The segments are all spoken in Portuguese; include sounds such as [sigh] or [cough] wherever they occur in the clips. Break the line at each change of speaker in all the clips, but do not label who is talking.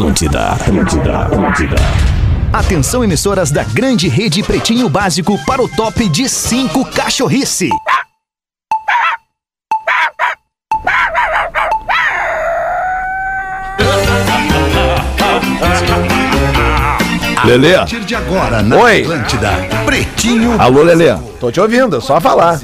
Atlântida, Atlântida, Atlântida. Atenção, emissoras da grande rede Pretinho Básico para o top de 5 cachorrice. [laughs]
Lelê.
A partir de agora, na
Oi.
Atlântida, Pretinho
Alô, Lelê. Tô te ouvindo, é só falar.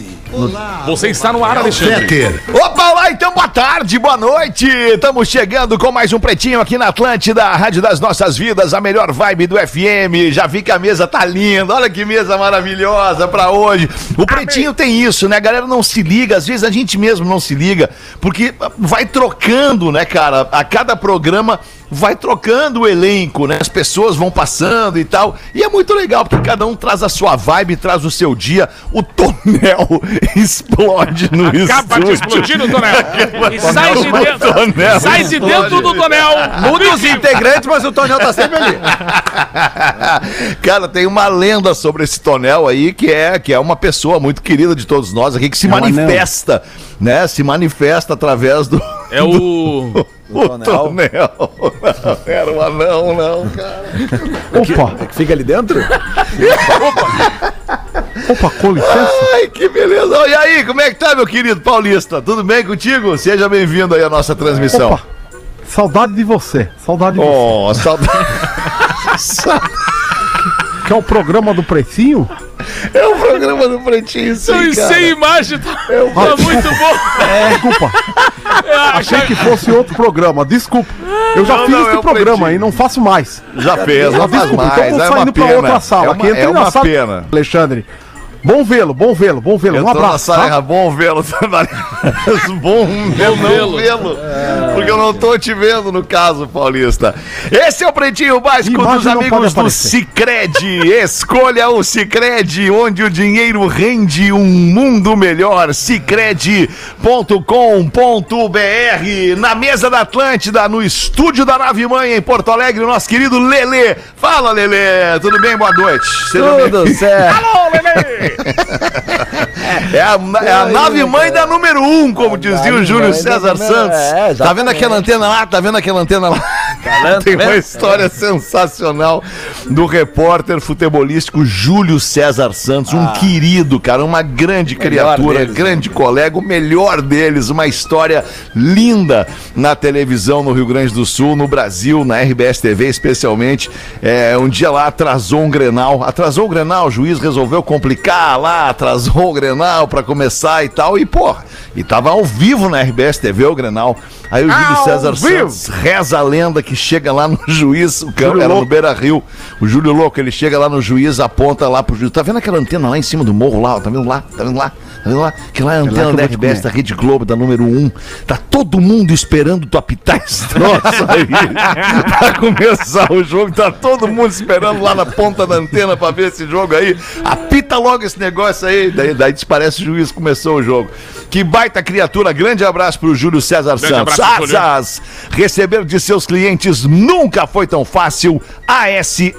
Você está no ar, Alexandre.
Fetter.
Opa, lá então, boa tarde, boa noite. Estamos chegando com mais um Pretinho aqui na Atlântida, a Rádio das Nossas Vidas, a melhor vibe do FM. Já vi que a mesa tá linda, olha que mesa maravilhosa pra hoje. O Pretinho tem isso, né? A galera não se liga, às vezes a gente mesmo não se liga, porque vai trocando, né, cara? A cada programa vai trocando o elenco, né? As pessoas vão passando e tal. E é muito legal, porque cada um traz a sua vibe, traz o seu dia. O tonel [laughs] explode no
Acaba de
estúdio.
explodir no tonel. [laughs] E sai de
Tonel
dentro, sai de dentro do tonel.
Muda os integrantes, mas o tonel tá sempre ali. [laughs] Cara, tem uma lenda sobre esse tonel aí, que é, que é uma pessoa muito querida de todos nós aqui, que se manifesta, né? Se manifesta através do.
É o.
O tonel. Não [laughs] era um anão, não, cara.
Opa,
É que fica ali dentro? [laughs]
opa, com licença.
Ai, que beleza. E aí, como é que tá, meu querido Paulista? Tudo bem contigo? Seja bem-vindo aí à nossa transmissão.
Opa, saudade de você, saudade de
Oh, saudade.
você. Que é o programa do Precinho?
É o programa do Pretinho, aí,
e
cara.
sem imagem tá,
É um
tá muito bom.
Desculpa,
É,
achei que fosse outro programa, desculpa. Eu já
Não,
fiz
não,
este
é o
programa
Pretinho.
e não faço mais.
Já fez, não faz
Desculpa,
mais.
então vou
é uma
saindo pra outra sala.
É
Aqui
uma,
entrei
é
na
uma
sala.
pena.
Alexandre, bom vê-lo, bom vê-lo, bom vê-lo. Um abraço. Tá? [laughs]
bom vê-lo. bom
vê-lo.
vê-lo. Porque eu não tô te vendo no caso, Paulista. Esse é o Pretinho Básico
Imagem
dos amigos do. Cicred. [laughs] Escolha o Cicred, onde o dinheiro rende um mundo melhor. Cicred.com.br. Na mesa da Atlântida, no estúdio da Nave Mãe, em Porto Alegre, o nosso querido Lelê. Fala, Lelê. Tudo bem? Boa noite. Seja bem-
certo. [laughs]
Alô, Lelê!
É a, é a nave mãe da número um, como dizia o Júlio César Santos. tá vendo aquela antena lá? Tá vendo aquela antena lá? Tem uma história sensacional do repórter futebolístico Júlio César Santos, um querido, cara, uma grande criatura, grande colega, o melhor deles, uma história linda na televisão no Rio Grande do Sul, no Brasil, na RBS TV especialmente. É, um dia lá atrasou um Grenal, atrasou o Grenal, o juiz resolveu complicar lá, atrasou o Grenal pra começar e tal, e porra, e tava ao vivo na RBS TV o Grenal. Aí o Júlio
Ao
César
vivo.
Santos reza a lenda que chega lá no [laughs] juiz, o campo era no. Beira Rio, o Júlio Louco, ele chega lá no juiz, aponta lá pro juiz, tá vendo aquela antena lá em cima do morro lá, tá vendo lá, tá vendo lá, tá vendo lá, que lá é a
que
antena da RBS, da Rede Globo, da número 1, tá todo mundo esperando tu apitar esse [laughs] troço aí, pra começar o jogo, tá todo mundo esperando lá na ponta da antena pra ver esse jogo aí, apita logo esse negócio aí, daí, daí desparece o juiz, começou o jogo. Que baita criatura, grande abraço pro Júlio César
Grande
Santos.
abraço, Júlio.
Asas, receber de seus clientes nunca foi tão fácil. ASAAS.com.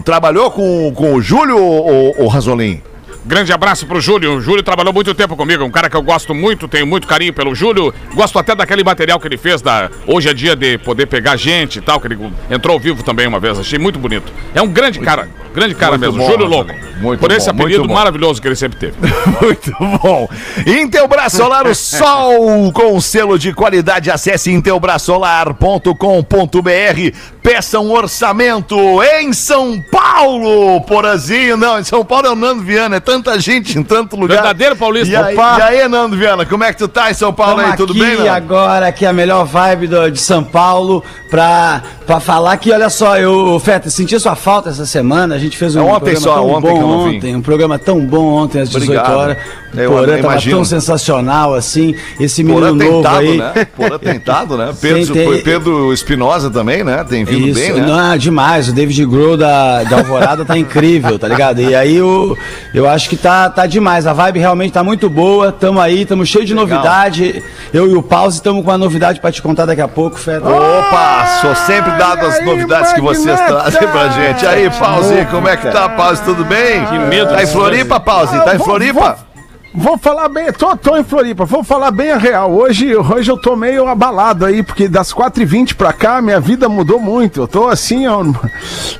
Trabalhou com, com o Júlio ou, ou Rasolim?
Grande abraço pro Júlio. O Júlio trabalhou muito tempo comigo, um cara que eu gosto muito, tenho muito carinho pelo Júlio. Gosto até daquele material que ele fez da Hoje é dia de poder pegar gente e tal, que ele entrou ao vivo também uma vez. Achei muito bonito. É um grande cara, grande cara
muito
mesmo,
bom,
Júlio. Louco.
Muito
Por esse
bom,
apelido maravilhoso que ele sempre teve. [laughs]
Muito bom. Intelbras Solar, o sol com selo de qualidade. Acesse intelbrasolar.com.br. Peça um orçamento em São Paulo, Porazinho. Não, em São Paulo é o Nando Viana. É tanta gente em tanto lugar.
Verdadeiro paulista.
E aí,
Opa.
e aí, Nando Viana, como é que tu tá em São Paulo aí?
Estamos
Tudo
aqui
bem, Nando?
agora, aqui a melhor vibe do- de São Paulo, pra, pra falar que, olha só, eu, Feta, senti sua falta essa semana, a gente fez um
É ontem
programa
só,
tão
ontem que
bom ontem, um programa tão bom ontem às 18
Obrigado.
horas,
Eu
o Porã tava tão sensacional, assim, esse
Porã
menino novo
tentado,
aí.
né? Porã tentado, né? [laughs] Pedro,
tem-
Pedro Espinosa também, né? Tem vindo
Isso,
bem, né?
não, demais. O David Grohl da, da Alvorada tá incrível, tá ligado? E aí eu, eu acho que tá, tá demais. A vibe realmente tá muito boa. Tamo aí, tamo cheio de
Legal.
novidade. Eu e o Pause estamos com uma novidade pra te contar daqui a pouco, Feta.
Opa, sou sempre dado as novidades que vocês trazem pra gente. Aí, Pause, como é que tá, Pause? Tudo bem?
Que medo
Tá em Floripa, Pause? Tá em Floripa?
Vou falar bem, tô, tô em Floripa, vou falar bem a real. Hoje, hoje eu tô meio abalado aí, porque das 4h20 pra cá, minha vida mudou muito. Eu tô assim, ó.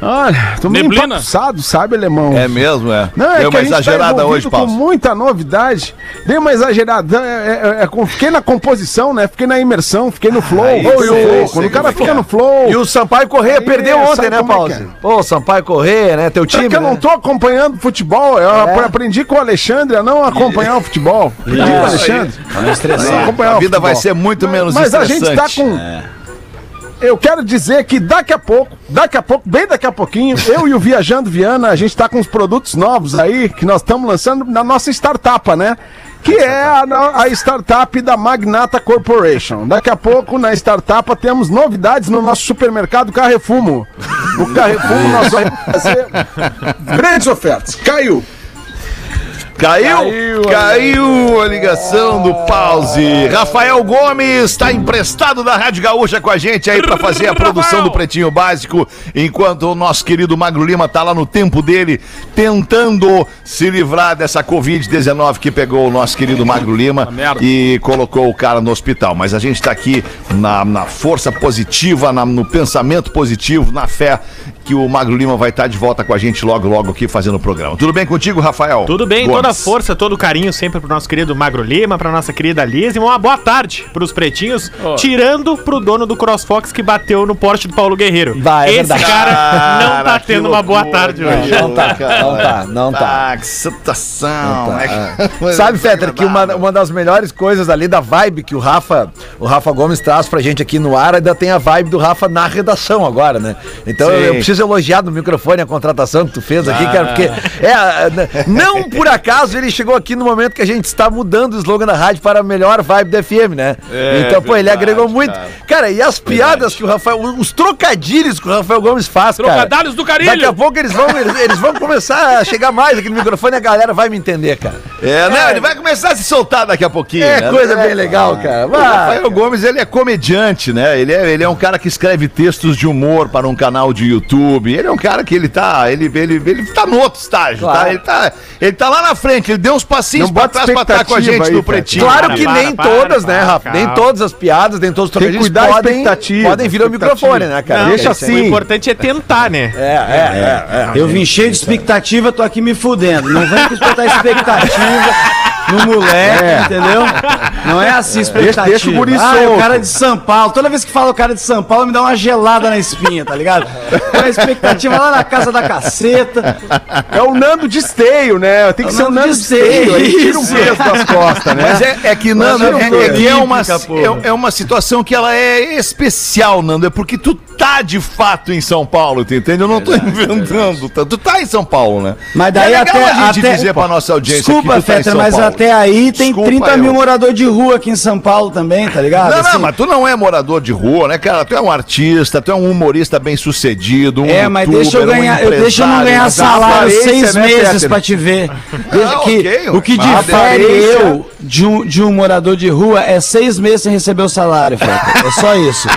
Olha, tô meio
Neblina?
empapuçado, sabe, alemão?
É mesmo, é.
Não, é
Deu
que
uma
a gente
exagerada
tá
hoje, Paulo.
com muita novidade. Dei uma exagerada. É, é, é, com- fiquei na composição, né? Fiquei na imersão, fiquei no flow.
Aí
Ô,
sei,
e o-
sei
Quando o cara
é que
fica
é.
no flow.
E o Sampaio Correia
Aí,
perdeu ontem, né,
é que é?
Pô, o Sampaio Correia, né? Teu
É
time.
que eu
né?
não tô acompanhando futebol. Eu aprendi com o Alexandre a não acompanhar o futebol. Aprendi com o Alexandre.
Estressar.
Não acompanhar
A
o
vida vai ser muito menos
Mas a gente tá
estressante.
com. Eu quero dizer que daqui a pouco, daqui a pouco, bem daqui a pouquinho, eu e o Viajando Viana, a gente tá com uns produtos novos aí que nós estamos lançando na nossa startup, né? Que é a, a startup da Magnata Corporation. Daqui a pouco, na startup, temos novidades no nosso supermercado Carrefumo. O Carrefumo nós vamos fazer grandes ofertas. Caiu!
Caiu, caiu, a ligação do pause. Rafael Gomes está emprestado da Rádio Gaúcha com a gente aí para fazer a produção do Pretinho Básico, enquanto o nosso querido Magro Lima tá lá no tempo dele tentando se livrar dessa Covid-19 que pegou o nosso querido Magro Lima
merda.
e colocou o cara no hospital. Mas a gente está aqui na, na força positiva, na- no pensamento positivo, na fé que o Magro Lima vai estar de volta com a gente logo, logo aqui fazendo o programa. Tudo bem contigo, Rafael?
Tudo bem,
Gomes?
toda a força, todo o carinho sempre pro nosso querido Magro Lima, pra nossa querida Liz e uma boa tarde pros pretinhos, tirando pro dono do CrossFox que bateu no Porsche do Paulo Guerreiro.
Vai, é
Esse
verdade.
cara não tá tendo uma boa
loucura,
tarde hoje.
Não tá, não tá, não tá.
Ah, que situação. É que-
Sabe, Fetter, que uma, uma das melhores coisas ali da vibe que o Rafa, o Rafa Gomes traz pra gente aqui no ar, ainda tem a vibe do Rafa na redação agora, né? Então eu,
Sim.
eu preciso elogiar no microfone a contratação que tu fez aqui, cara, porque é, não por acaso [laughs] ele chegou aqui no momento que a gente está mudando o slogan da rádio para a melhor vibe da FM, né?
É,
então, pô, ele
verdade,
agregou muito.
cara.
Cara, e as piadas que o Rafael, os trocadilhos que o Rafael Gomes faz, cara.
Trocadalhos do carilho.
Daqui a pouco eles vão, eles, eles vão começar a chegar mais aqui no microfone e a galera vai me entender, cara.
É, não, ele vai começar a se soltar daqui a pouquinho.
É
né?
coisa bem legal, cara.
O
Vai,
Rafael Gomes, ele é comediante, né? Ele é, ele é um cara que escreve textos de humor para um canal de YouTube. Ele é um cara que ele tá, ele, ele, ele tá no outro estágio,
Claro.
tá? Ele tá, ele tá lá na frente, ele deu uns passinhos
Não
pra
bota
trás pra estar com a
expectativa
gente
aí,
no. Pretinho.
Claro
Para,
que
para,
nem
para,
todas,
para,
né, Rafa?
calma.
Nem todas as piadas, nem todos os
Tem que
trocadilhos
cuidar da
podem,
expectativa,
podem vir ao microfone, né, cara?
Não,
Deixa
O
assim.
importante é tentar, né?
É, é, é.
Eu vim cheio de expectativa, tô aqui me fudendo. Não vem com expectativa no moleque, entendeu? Não é assim expectativa.
deixa o guri
ah, é o cara de São Paulo. Toda vez que fala o cara de São Paulo, me dá uma gelada na espinha, tá ligado? Põe a expectativa lá na casa da caceta.
É o Nando de esteio, né? Tem que
É
ser o
Nando
Nando
de
de esteio. Aí tira um peso das costas, né?
Mas é, é que, Nando, é,
é
é que é uma, é, é uma situação que ela é especial, Nando. É porque tu tá de fato em São Paulo, tu entende? Eu não tô inventando. tá? Tu tá em São Paulo, né?
Mas daí
é legal
até-
a gente
até-
dizer pra nossa audiência
Desculpa,
que tu tá em
Fetter,
São
mas
Paulo.
até aí tem
Desculpa
30 mil
eu.
moradores de rua aqui em São Paulo também, tá ligado?
Não, não,
Assim,
mas tu não é morador de rua, né, cara? Tu é um artista, tu é um humorista bem sucedido, um
É, mas deixa eu
youtuber, um
ganhar, eu, deixa eu não ganhar salário seis
né,
meses
Peter?
pra te ver. [laughs]
Ah,
que,
ok,
o que difere eu de um, de um morador de rua é seis meses sem receber o salário, Feta. É só isso.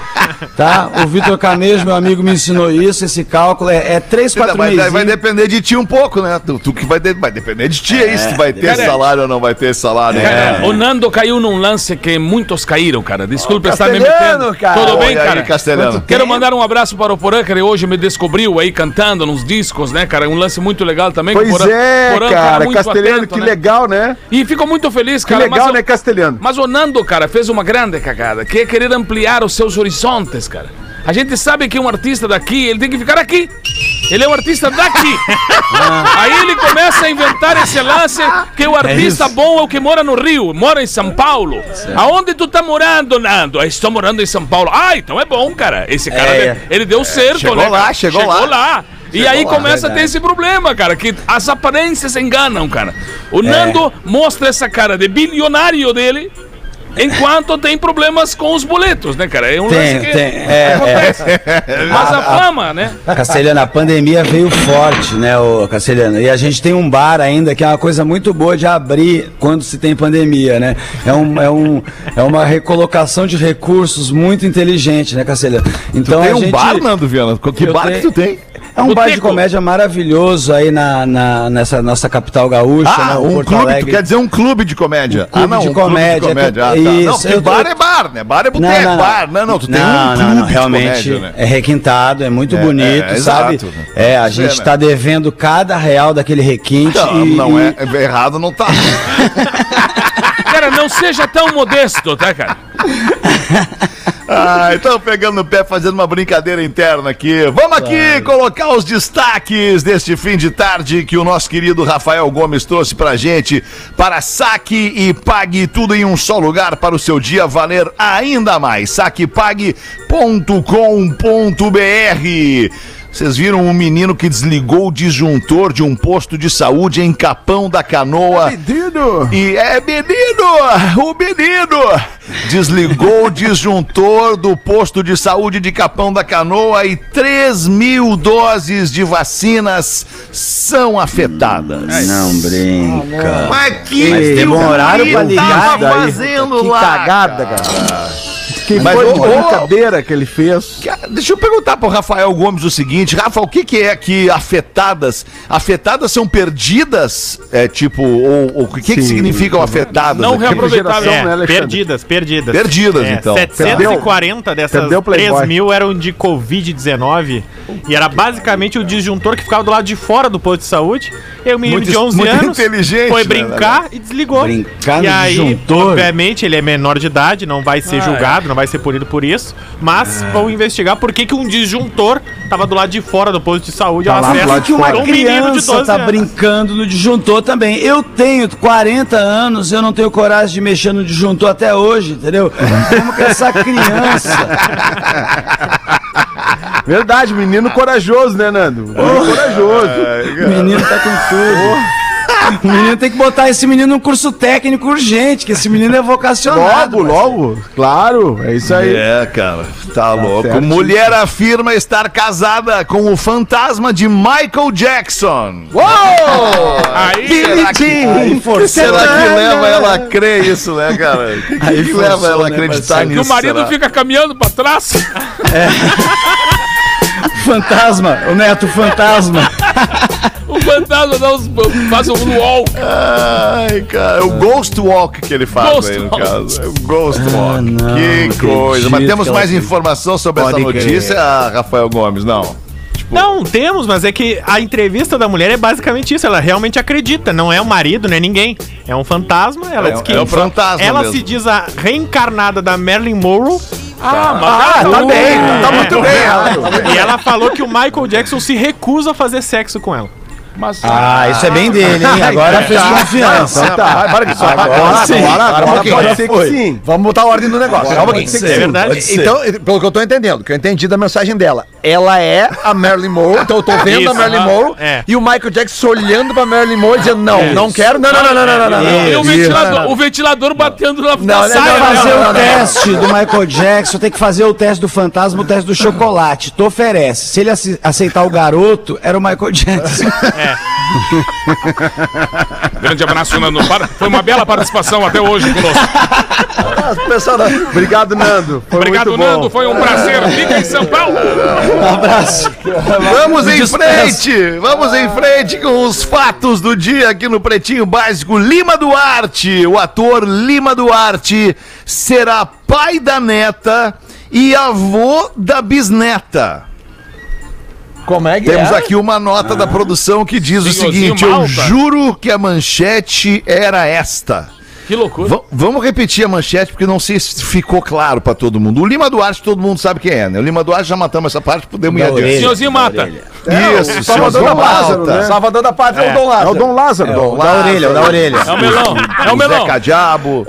Tá? O Vitor Camejo, meu amigo, me ensinou isso, esse cálculo. É, é três, quatro
Mas
meses.
aí vai depender de ti um pouco, né? Tu, tu que vai, de- vai depender de ti, é isso. Tu vai ter
Cara,
salário ou não vai ter salário.
Cara,
né?
o Nando caiu num lance que muitos caíram, cara. Desculpa estar me metendo.
cara.
Tudo bem, cara?
Castelhano.
Quero mandar um abraço para o Porã, que ele hoje me descobriu aí cantando nos discos, né, cara? Um lance muito legal também. que o
Pois
Porã-
é,
Porã é
cara.
muito
Castelhano,
atento,
que
né?
legal, né?
E fico muito feliz,
Que
cara.
legal,
mas,
né, Castelhano?
mas o Nando, cara, fez uma grande cagada, que é querer ampliar os seus horizontes, cara. A gente sabe que um artista daqui, ele tem que ficar aqui. Ele é um artista daqui. Aí ele começa a inventar esse lance que o artista bom é o que mora no Rio, mora em São Paulo. Aonde tu tá morando, Nando? Ah, estou morando em São Paulo. Ah, então é bom, cara. Esse cara,
É.
ele deu certo,
chegou
né?
lá,
cara?
chegou lá.
E aí começa a ter esse problema, cara, que as aparências enganam, cara.
É.
O Nando mostra essa cara de bilionário dele, enquanto tem problemas com os boletos, né, cara? É um
Tem,
lance que
tem. É,
acontece. Mas a fama, né?
Castelhano, a pandemia veio forte, né, o Castelhano? E a gente tem um bar ainda que é uma coisa muito boa de abrir quando se tem pandemia, né? É, um, é, um, é uma recolocação de recursos muito inteligente, né, Castelhano? Então
tem
a
um
gente...
bar, Nando Viana? Que
Eu
bar
tenho-
que tu tem?
É um bar de comédia maravilhoso aí na, na- nessa nossa capital gaúcha,
Ah,
né?
um
Porto
clube, tu
Alegre.
quer dizer um clube de comédia.
clube
ah, não,
de
um
comédia,
clube de comédia. Ah, tá.
isso,
Não, porque
eu tô-
bar é bar, né? Bar é boteco, bar. Não, não, tu tem um clube
não, não,
de
realmente
comédia, né?
é requintado, é muito
É,
bonito,
é,
sabe?
exato.
É, a gente
é,
tá devendo cada real daquele requinte
Não,
e,
não é, é errado, não tá. [laughs]
Cara, não seja tão modesto, tá, cara? [laughs]
Ah, então pegando no pé, fazendo uma brincadeira interna aqui. Vamos aqui colocar os destaques deste fim de tarde que o nosso querido Rafael Gomes trouxe pra gente para saque e pague tudo em um só lugar para o seu dia valer ainda mais. Saquepague.com.br vocês viram um menino que desligou o disjuntor de um posto de saúde em Capão da Canoa.
Pedido!
E é menino! O menino! Desligou o disjuntor do posto de saúde de Capão da Canoa e 3 mil doses de vacinas são afetadas.
Não brinca.
Mas que
Mas
que
demoraram pra ligar
tava
daí.
fazendo
Que
lá,
cagada, cara. Que
Mas,
foi de brincadeira que ele fez.
Cara, Deixa eu perguntar pro Rafael Gomes o seguinte, Rafa, o que, que é que afetadas? Afetadas são perdidas? É tipo, ou, ou o que, que significam afetadas?
Não
aqui?
reaproveitável.
geração,
É,
né, Alexandre?
perdidas, perdidas.
Perdidas,
É,
então.
740 dessas
Perdeu o Playboy.
3 mil eram de Covid-19. E era basicamente o disjuntor que ficava do lado de fora do posto de saúde. E o menino
Muito-
de 11
muito
anos
inteligente,
foi
né,
brincar e desligou.
Brincar
e
no
aí,
disjuntor?
obviamente, ele é menor de idade, não vai
Ah,
ser
é.
julgado, não vai ser punido por isso. Mas vão investigar por que, que um disjuntor tava do lado de fora do posto de saúde.
Tá lado de
que uma
a um menino de
criança
12
tá
anos.
brincando no disjuntor também. Eu tenho 40 anos, eu não tenho coragem de mexer no disjuntor até hoje, entendeu? Como que essa criança?
Verdade, menino corajoso, né, Nando? Menino corajoso.
O menino tá com tudo. O [laughs] menino tem que botar esse menino num curso técnico urgente, que esse menino é vocacionado.
Logo, logo. Claro, é isso aí.
É, cara, tá louco.
certo.
Mulher afirma estar casada com o fantasma de Michael Jackson.
Aí,
Será que,
Aí
será que leva ela a crer isso, né, cara? O [laughs] que, que,
Aí
que leva
forçou,
ela a
né,
acreditar
parceiro?
nisso?
que o marido
será?
fica caminhando pra trás.
Fantasma, o neto fantasma.
O fantasma dá uns, faz um wall.
Ai, cara, é o Ghost Walk que ele faz
Ghost
aí no
Walk.
caso. É o Ghost Walk.
não
que coisa. Mas temos mais informação sobre essa
Pode crer.
notícia, Rafael Gomes? Não.
Não, temos, mas é que a entrevista da mulher é basicamente isso. Ela realmente acredita. Não é o marido, não é ninguém. É um fantasma. Ela
É
diz
um-
que.
é um fantasma
Ela
mesmo.
se diz a reencarnada da Marilyn Monroe.
Ah, mas
Ah, tá bem, tá
É.
muito bem.
E ela falou que o Michael Jackson se recusa a fazer sexo com ela.
Mas,
ah, isso é bem dele, hein? [laughs] Agora fez tá.
confiança. Tá,
para disso.
Agora
sim.
Pode ser que sim.
Vamos botar ordem no negócio. Calma
aqui.
É verdade.
Então, pelo que eu tô entendendo, que eu entendi da mensagem dela, ela é a Marilyn Monroe, então eu tô vendo a Marilyn
ah,
Monroe
é.
e o Michael Jackson olhando pra Marilyn Monroe e dizendo, não, não quero, não, não, não, não, não, não.
E o ventilador, o ventilador batendo na
não, saia.
Tem que
né?
fazer o teste do Michael Jackson, tem que fazer o teste do fantasma, o teste do chocolate. Tu oferece. Se ele aceitar o garoto, era o Michael Jackson. É. [laughs] [laughs]
Grande abraço, Nando. Foi uma bela participação até hoje conosco.
Pessoal,
Obrigado, Nando. Foi
Obrigado,
muito bom.
Nando. Foi um prazer. Fica em São Paulo.
Um abraço.
Vamos em
Despeço.
frente, vamos em frente com os fatos do dia aqui no Pretinho Básico. Lima Duarte, o ator Lima Duarte, será pai da neta e avô da bisneta.
Como é que
Temos
é?
aqui uma nota da produção que diz o
Senhorzinho
seguinte: Eu
Malta.
juro que a manchete era esta.
Que loucura.
Va- vamos repetir a manchete porque não sei se ficou claro pra todo mundo. O Lima Duarte, todo mundo sabe quem é, né? O Lima Duarte já matamos essa parte, podemos ir adiante.
Senhorzinho Mata.
Isso,
Salvador
senhor
da Lázaro, né?
Salvador da Pátria é o Dom
É
Lázaro.
o Dom Lázaro.
O da orelha, o da orelha.
É o melão. É o melão.
Zeca Diabo.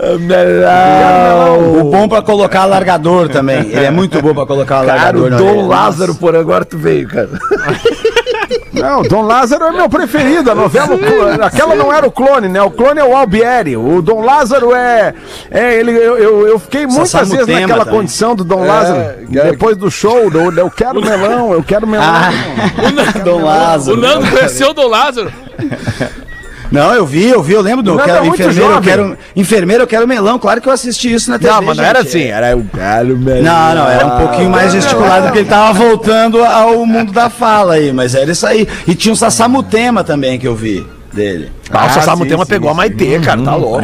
O bom pra colocar largador também. Ele é muito bom pra colocar
Cara,
largador
o Dom
orelha.
Lázaro, por agora tu veio, cara. [laughs]
Não, Dom Lázaro é meu preferido. A novela, o clone- aquela não era o clone, né? O clone é o Albieri. O Dom Lázaro é. é ele, eu, eu, eu fiquei muitas
Sassamo
vezes
Tema
naquela
também.
condição do Dom
É,
Lázaro.
cara.
Depois do show, do, eu quero melão, eu quero melão.
Ah, Dom Lázaro.
O Nando conheceu o Dom Lázaro.
Não, eu vi, eu vi, eu lembro do eu
Não,
quero enfermeiro, eu quero enfermeiro, eu quero melão. Claro que eu assisti isso na TV.
Não, mas não era assim, era eu quero melão.
Não, não, era um pouquinho mais gesticulado porque ele tava voltando ao mundo da fala aí, mas era isso aí. E tinha um Sassamutema também que eu vi dele.
Ah, o Sassamo
sim,
Tema
sim,
pegou a. Maitê, cara, tá louco.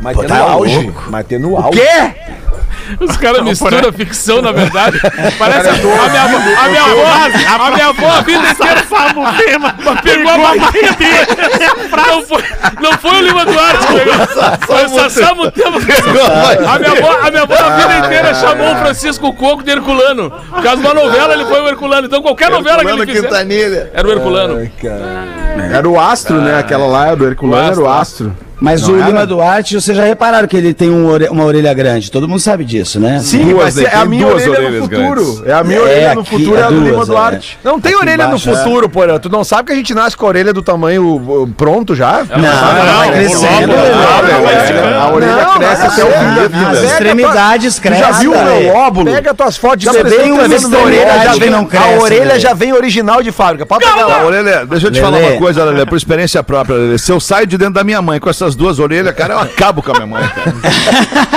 Maitê
Pô, tá
no auge.
louco.
Maitê no auge.
Quê?
Os caras misturam ficção, na verdade. Parece a minha avó, a minha avó, a minha avó a vida inteira
o tema?
mas pegou a mamãe dele. Não foi, não foi o Lima Duarte que pegou. Foi o Sassamo Tema. [laughs] A minha avó, a minha avó a vida inteira chamou o Francisco Coco de Herculano. Por causa de uma novela, ele foi o Herculano. Então qualquer novela que ele fizer,
Quintanilha.
era o Herculano.
Era o Astro, né? Aquela lá do Herculano era o Astro.
Mas
Não
o
era?
Lima Duarte, vocês já repararam que ele tem um ore- uma orelha grande. Todo mundo sabe disso, né?
Sim,
Duas,
mas
né?
é a minha
duas
orelha no futuro.
grandes.
É a minha
É,
orelha no futuro, é a do Lima
é.
Duarte.
Não tem
Aqui
orelha
embaixo,
no
é.
futuro, porra. Tu não sabe que a gente nasce com a orelha do tamanho uh, pronto já?
Não,
não,
crescendo.
logo, vai esticando.
A orelha
Não,
cresce
não,
até o fim da
As extremidades crescem.
já viu o meu óvulo? Pega tuas fotos de bebê e vendo minha orelha já vem,
não
A orelha já vem original de fábrica. Pode pegar
Tá,
lá.
Lelê, deixa eu te falar uma coisa, Lelê, por experiência própria, Lelê. Se eu saio de dentro da minha mãe com essas duas orelhas, cara, eu acabo com a minha mãe, cara.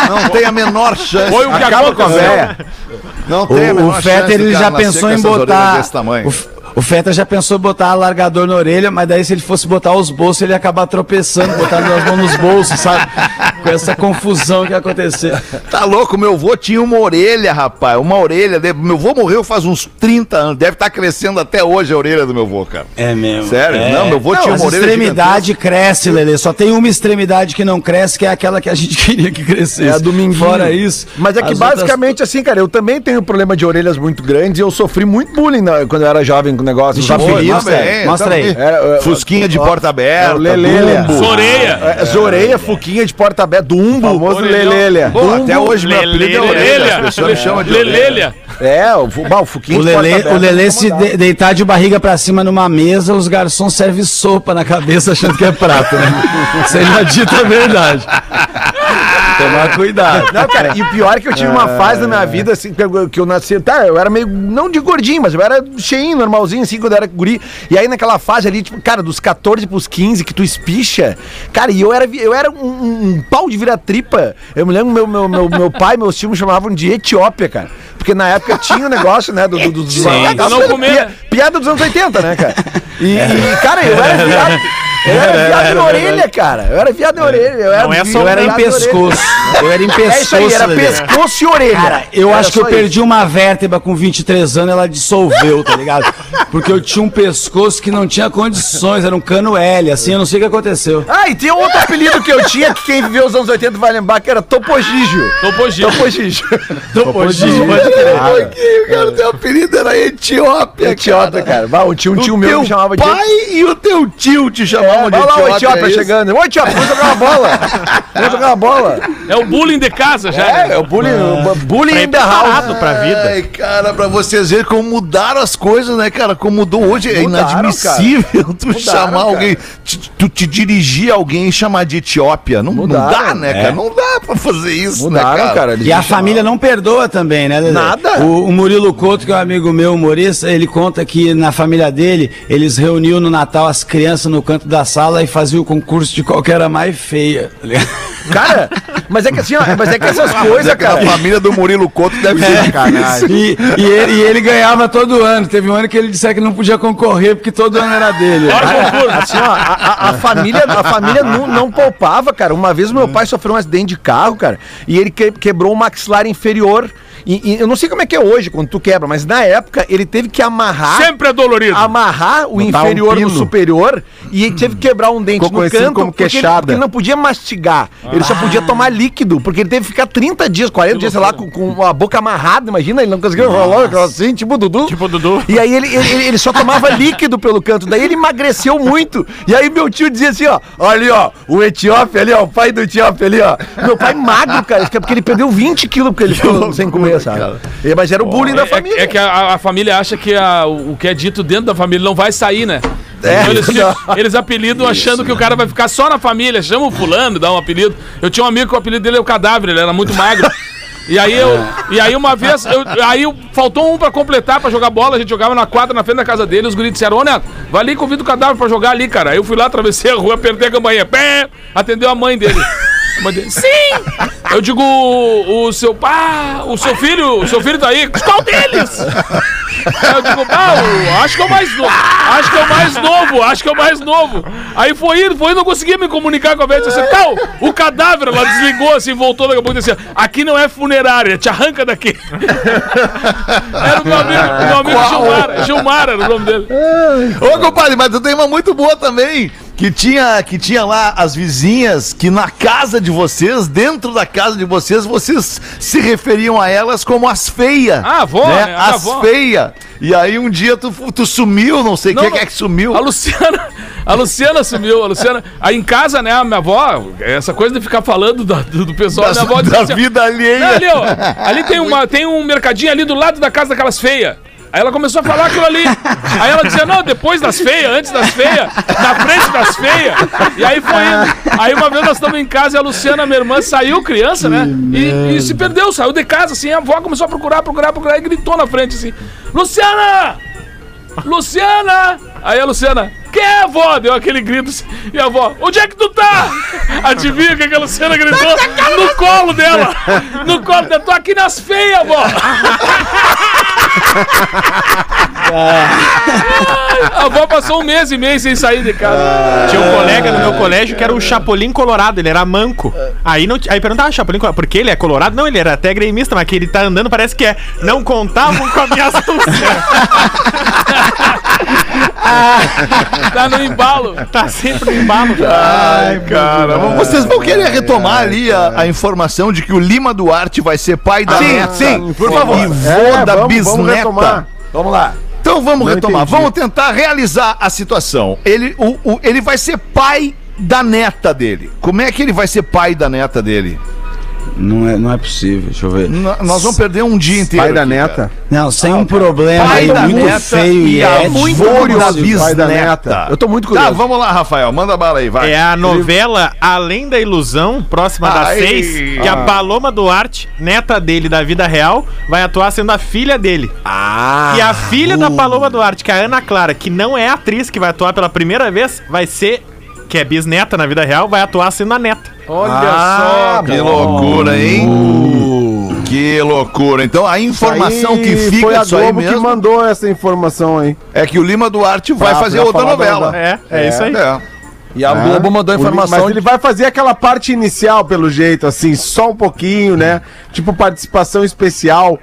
Não tem a menor chance.
Foi o que
Acaba com a véia. Não
O,
tem a menor
o Fetter
chance do
ele
cara
já pensou em botar.
Desse tamanho.
O, o Fetter já pensou em botar alargador na orelha, mas daí se ele fosse botar os bolsos, ele ia acabar tropeçando, botando as mãos nos bolsos, sabe? Com essa confusão que ia acontecer.
Tá louco, meu avô tinha uma orelha, rapaz. Uma orelha. Meu avô morreu faz uns 30 anos. Deve estar crescendo até hoje a orelha do meu avô, cara.
É mesmo.
Sério?
É.
Não, meu avô tinha
as
uma orelha
extremidade cresce, Lelê. Só tem uma extremidade que não cresce, que é aquela que a gente [laughs] queria que crescesse.
É a do minguinho.
Fora isso.
Mas é que
as
basicamente assim, cara, eu também tenho problema de orelhas muito grandes e eu sofri muito bullying quando eu era jovem com o negócio. Os apelidos,
mostra aí,
cara.
mostra aí.
É, é,
Fusquinha de porta aberta.
é Lelê,
Dumbo.
Soreia.
É, Zoreia, Fuquinha de porta aberta, Dumbo.
Famoso. Lelelha.
Até hoje meu apelido é orelha.
Lelelha.
As pessoas me chamam de.
Lelelha.
É, o, o Fuquinha
O
de porta
Lelê, o Lelê se de- deitar de barriga pra cima numa mesa, os garçons servem sopa na cabeça achando que é prato, né? [laughs] Isso aí dita a verdade. [laughs] Tomar cuidado.
Não, cara, e o pior é que eu tive uma fase na minha vida, assim, que eu, que eu nasci, tá, eu era meio, não de gordinho, mas eu era cheinho, normalzinho, assim, quando eu era guri. E aí naquela fase ali, tipo, cara, dos 14 pros 15, que tu espicha, cara, e eu era, eu era um, um- um pau de vira-tripa. Eu me lembro, meu, meu, meu, meu pai, meus tios me chamavam de Etiópia, cara. Porque na época tinha o negócio, né, do... do, do, do
eu não comia.
pia- piada dos anos 80, né, cara? E, e, cara, eu era viado... Eu era viado na orelha, cara. Eu era viado na orelha. Eu era,
Não é só
em pescoço. Eu era em pescoço. [laughs]
É isso aí, era pescoço e orelha.
Cara, eu
Era
acho que eu perdi uma vértebra com 23 anos, ela dissolveu, tá ligado? Porque eu tinha um pescoço que não tinha condições, era um cano L, assim, eu não sei o que aconteceu.
Ah, e tem outro apelido que eu tinha, que quem viveu os anos 80 vai lembrar, que era Topogígio.
Topogígio.
Topogígio. [laughs]
Topogígio.
Aqui, cara, o teu apelido era Etiópia,
Etiópia, cara. Bah, um tio, um tio
o
meu me chamava de...
pai e o teu tio te
É,
chamavam de
vai lá o
Etiópia.
Etiópia
é isso?
chegando. Ô, Etiópia, vamos jogar uma bola. Vamos jogar uma bola.
É o bullying de casa já.
É,
né?
é o bullying, o bullying in the
Preparado
house.
pra vida.
Ai, cara, pra vocês verem como mudaram as coisas, né, cara? Como mudou hoje. É
Mudaram,
inadmissível [laughs] tu
Mudaram,
chamar
cara.
alguém, te- tu te dirigir a alguém e chamar de Etiópia. Não, não
Mudaram,
dá, né, cara? Não dá pra fazer isso,
Mudaram,
né,
cara. eles
E a família não perdoa também, né, Lelê?
Nada.
O, o Murilo Couto, que é um amigo meu, humorista, ele conta que na família dele, eles reuniam no Natal as crianças no canto da sala e faziam o concurso de qual que era mais feia. tá ligado?
Cara, [laughs] mas é que assim, ó, mas é que essas [laughs]
Mas
coisas,
é
cara...
a família do Murilo Couto deve ser sacanagem.
E, e ele, e ele ganhava todo ano. Teve um ano que ele disse que não podia concorrer porque todo ano era dele.
Assim, ó, a, a- família, a família não, não poupava, cara. Uma vez o meu pai sofreu um acidente de carro, cara, e ele que- quebrou o maxilar inferior. E, e eu não sei como é que é hoje, quando tu quebra, mas na época ele teve que amarrar.
Sempre é dolorido.
Amarrar o
Botar um
inferior no
pino.
superior e ele teve que quebrar um dente
Ficou
no canto
como
porque ele, porque ele não podia mastigar. Ele só podia tomar líquido, porque ele teve que ficar 30 dias, 40 dias, sei lá, com, com a boca amarrada, imagina, ele não conseguia rolar assim, tipo o Dudu.
Tipo o Dudu.
E aí ele, ele, ele só tomava [laughs] líquido pelo canto, daí ele emagreceu muito. E aí meu tio dizia assim, ó, olha ali, ó, o Etiópia ali, ó, o pai do Etiópia ali, ó. Meu pai magro, cara, isso que é porque ele perdeu 20 quilos porque ele ficou sem comer, sabe? E- Mas era o bullying da
É-
família.
É, que a, a família acha que a- o que é dito dentro da família não vai sair, né?
É,
Então eles, [laughs] eles apelidam achando que o cara vai ficar só na família. Chama o fulano, dá um apelido. Eu tinha um amigo que o apelido dele é o cadáver, ele era muito magro. E aí eu. E aí uma vez. Eu, aí faltou um pra completar pra jogar bola. A gente jogava na quadra na frente da casa dele. Os guris disseram: Ô Neto, vai ali convida o cadáver pra jogar ali, cara. Aí eu fui lá, atravessei a rua, apertei a campainha. Pé! Atendeu a mãe dele. Sim! Eu digo, o, o seu pá, o seu filho, o seu filho tá aí. Qual deles? Aí eu digo, pá, acho que é o mais novo. Acho que é o mais novo, acho que é o mais novo. Aí foi indo, foi indo, não conseguia me comunicar com a velha. Disse assim, tal, o cadáver, ela desligou assim, voltou daqui a pouco e disse assim, aqui não é funerária, te arranca daqui. Era o meu amigo, meu amigo Gilmar. Gilmar era o nome dele.
Ô, compadre, mas tu tem uma muito boa também. Que tinha, que tinha lá as vizinhas que na casa de vocês, dentro da casa de vocês, vocês se referiam a elas como as feias.
Ah, avó, né? A
As
avó.
feias. E aí um dia tu, tu sumiu, não sei quem é que sumiu.
A Luciana, a Luciana sumiu, a Luciana. Aí em casa, né, a minha avó, essa coisa de ficar falando da- do, do pessoal,
Das-
minha avó
da
assim,
vida alheia.
Não, ali, ó, ali tem, [laughs] uma, tem um mercadinho ali do lado da casa daquelas feias. Aí ela começou a falar aquilo ali. Aí ela dizia, não, depois das feias, antes das feias, na frente das feias. E aí foi indo. Aí uma vez nós estamos em casa e a Luciana, minha irmã, saiu criança, né? E, e se perdeu, saiu de casa, assim. A avó começou a procurar, procurar, procurar e gritou na frente, assim: Luciana! Luciana! Aí a Luciana, quem é a avó? Deu aquele grito assim. E a avó, onde é que tu tá? Adivinha o que que a Luciana gritou? No colo dela! No colo dela, tô aqui nas feias, avó! [laughs] A avó passou um mês e meio sem sair de casa.
Tinha um colega no meu colégio que era o Chapolin Colorado, ele era manco. Aí, não, aí perguntava, Chapolin Colorado, por que ele é colorado? Não, ele era até gremista, mas que ele tá andando parece que é. Não contavam com a minha [laughs] astúcia. [laughs]
Tá no embalo.
Tá sempre no embalo.
Ai, cara. Vocês vão querer retomar ali a, a informação de que o Lima Duarte vai ser pai da
Sim,
neta.
sim, por favor.
E vô
É,
da
vamos-
bisneta.
vamos retomar.
Vamos lá. Então vamos
Não
retomar.
entendi.
Vamos tentar realizar a situação. Ele, o, o- ele vai ser pai da neta dele. Como é que ele vai ser pai da neta dele?
Não é, não é possível, deixa eu ver.
N- nós vamos perder um dia inteiro.
Pai da
aqui,
neta.
Não, sem um problema
Pai
aí
da
muito
neta
feio e
a
ético.
muito da bisneta.
neta.
Eu tô muito curioso. Tá, vamos lá, Rafael. Manda bala aí, vai.
É a novela Além da Ilusão, próxima das
Ai.
seis, que a Paloma Duarte, neta dele da vida real, vai atuar sendo a filha dele.
Ah.
E a filha da Paloma Duarte, que é a Ana Clara, que não é atriz que vai atuar pela primeira vez, vai ser, que é bisneta na vida real, vai atuar sendo a neta.
Olha
Ah,
só,
que loucura, hein? Que loucura. Então a informação que fica
foi a Globo que mandou essa informação aí.
é que o Lima Duarte vai
Pra-
fazer
pra
outra novela.
da-
É, é, isso aí.
É.
E a
né?
Globo mandou informação.
Mas ele vai fazer aquela parte inicial, pelo jeito, assim, só um pouquinho, né? Tipo participação especial.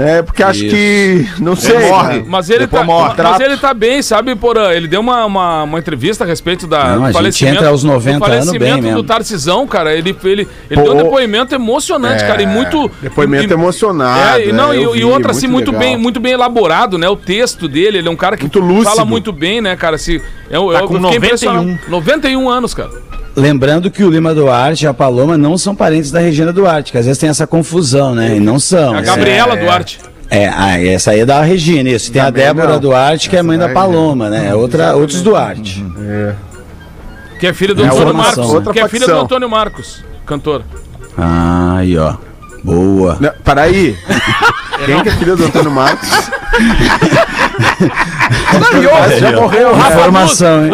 É, porque acho
Isso.
que. Não sei.
morre.
né?
Mas ele,
Depois
tá,
morre.
mas ele tá bem, sabe, Porã? Ele deu uma, uma, uma entrevista a respeito da,
Não, a gente entra aos 90
do
anos
falecimento
bem mesmo.
do Tarcisão, cara. Ele, ele, ele
Pô,
deu um depoimento emocionante, cara, e muito...
Depoimento
e-
emocionado.
É, e, não,
é,
e,
eu
e
vi,
outra, assim, muito
legal.
bem, muito bem elaborado, né? O texto dele, ele é um cara que
Muito
fala muito bem, né, cara? Se, eu,
Tá
eu
com
fiquei
91.
impressionado. 91 anos, cara.
Lembrando que o Lima Duarte e a Paloma não são parentes da Regina Duarte, que às vezes tem essa confusão, né? E não são.
A
Essa-
Gabriela Duarte.
É, ah, essa aí é da Regina, isso. Tem a Débora
não.
Duarte, que é mãe da Paloma, né? É outra, outros Duarte.
Que é filha do
É
Antônio Marcos.
outra [laughs]
que é filha do. Antônio Marcos, cantor.
Ah, aí, ó. Boa.
Não, Peraí. Quem que é filho do Antônio Marcos? [laughs] já morreu, Rafa.
Informação, hein?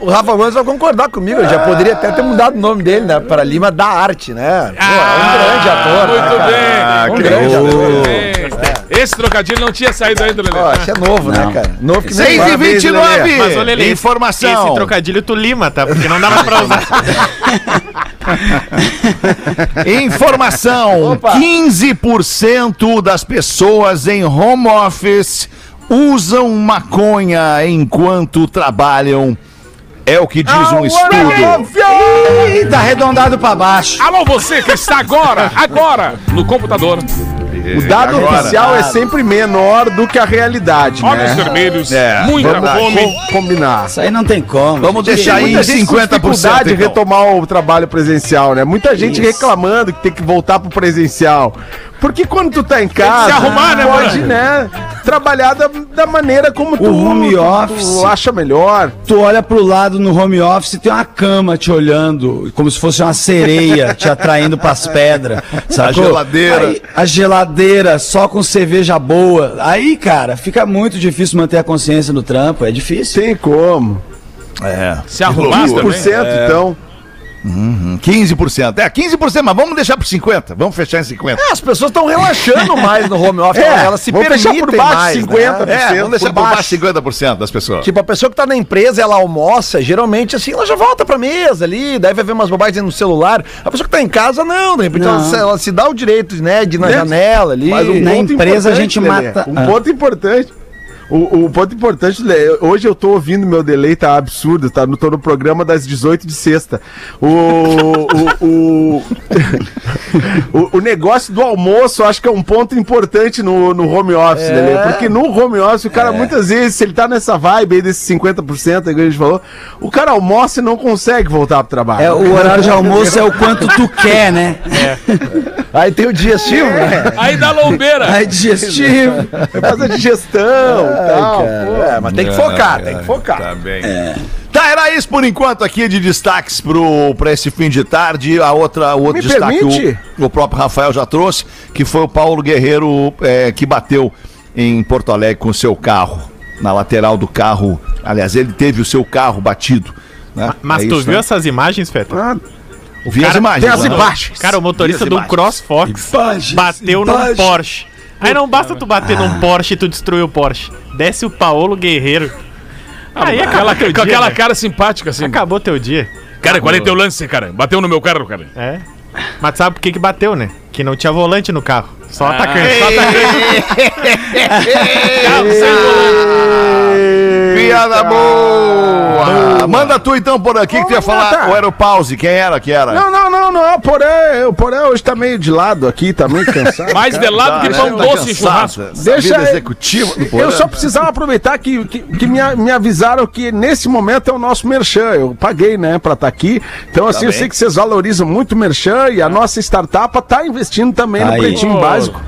O Rafa, o Gomes vai concordar comigo, ele já poderia até ter mudado o nome dele, né? Para Lima da Arte, né? Pô, é um grande ator.
Ah, Muito
né?
bem.
Um grande ator.
Esse trocadilho não tinha saído ainda, Lelê.
Ó, isso é novo, né,
Não.
cara? Novo que nem
6 e
Parabéns,
29
Mas, ô, Lelê,
Informação.
Esse trocadilho tu lima, tá? Porque não dava pra usar. [laughs]
Informação: 15% das pessoas em home office usam maconha enquanto trabalham. É o que diz um estudo.
Ih, tá arredondado pra baixo.
Alô, você que está agora, agora, no computador.
O dado
Agora.
oficial é sempre menor do que a realidade,
Olhos
né?
vermelhos,
É,
muita
Vamos
fome.
co- combinar.
Isso aí não tem como.
Vamos
gente.
deixar aí
Muita gente com
50%.
dificuldade de
então.
retomar o trabalho presencial, né? Muita gente
Isso.
reclamando que tem que voltar pro presencial. Porque quando tu tá em casa,
se arrumar, né,
pode,
mano?
né, trabalhar da, da maneira como tu,
O home
tu-
office.
tu acha melhor.
Tu olha pro lado no home office tem uma cama te olhando, como se fosse uma sereia te atraindo pras pedras. [laughs] sacou?
geladeira.
Aí, a geladeira só com cerveja boa. Aí, cara, fica muito difícil manter a consciência no trampo. É difícil.
Tem como.
É.
Se arrumar também.
15%, então.
15%. É, 15%, mas vamos deixar por 50%. Vamos fechar em 50%.
É, as pessoas estão relaxando mais no home office, [laughs]
É,
elas se permitem
por baixo
mais,
50.
né?
É, vamos deixar
por
por baixo
baixo.
50% das pessoas.
Tipo, a pessoa que tá na empresa, ela almoça, geralmente assim, ela já volta pra mesa ali, daí vai ver umas bobagens no celular. A pessoa que tá em casa, não, de repente ela, ela se dá o direito, né, de ir na
Né?
janela ali.
Mas um
Na
ponto
empresa a gente
Lelê,
mata-
Um
Ah.
ponto importante. O, o ponto importante, hoje eu tô ouvindo meu delay, tá absurdo, tá? No, tô no programa das 18 de sexta. O, o, o, [laughs] o, o negócio do almoço, acho que é um ponto importante no, no home office,
É.
Lelê. Porque no home office, o cara muitas vezes, se ele tá nessa vibe aí desses 50% aí que a gente falou, o cara almoça e não consegue voltar pro trabalho.
É, o horário de almoço é o quanto tu [laughs] quer, né?
Aí tem o digestivo, né?
Aí dá lombeira.
Aí digestivo.
É fazer digestão e tal.
É, mas tem que focar, tem que focar.
Tá bem. Tá, era isso por enquanto aqui de destaques pro, pra esse fim de tarde. A outra, o outro
Me
destaque o, o próprio Rafael já trouxe, que foi o Paulo Guerreiro é, que bateu em Porto Alegre com o seu carro, na lateral do carro. Aliás, ele teve o seu carro batido. Né?
Mas
É
tu
isso,
viu
né?
essas imagens, Feta?
Ah,
Vi as imagens.
tem as
né?
imagens.
Cara, o motorista do
imagens.
CrossFox
Imagens,
bateu num
imagens.
Porsche. Aí não basta tu bater num Porsche e tu destruir o Porsche. Desce o Paolo Guerreiro. Aí acabou
Aquela,
teu
com
dia.
aquela
né?
cara simpática, assim.
Acabou teu dia.
Cara, qual é teu lance, cara? Bateu no meu carro, cara.
É. Mas sabe por que que bateu, né? Que não tinha volante no carro. Só
Ah.
atacante. Só atacante.
Piada boa! Manda tu então por aqui que tu ia falar.
Renata.
Ou era o pause? Quem era que era?
Não, não, não, não. Poré, o Poré hoje tá meio de lado aqui, tá meio cansado. [laughs]
Mais de lado que
né?
pão
Tá
doce e
cansado,
churrasco.
Deixa
vida
aí.
executiva do
Eu só precisava aproveitar que, que, que me, me avisaram que nesse momento é o nosso merchan. Eu paguei, né, pra estar aqui. Então, assim, eu
bem.
sei que vocês valorizam muito o merchan e a nossa startup tá investindo também no
Aí.
Pretinho
Oh.
Básico.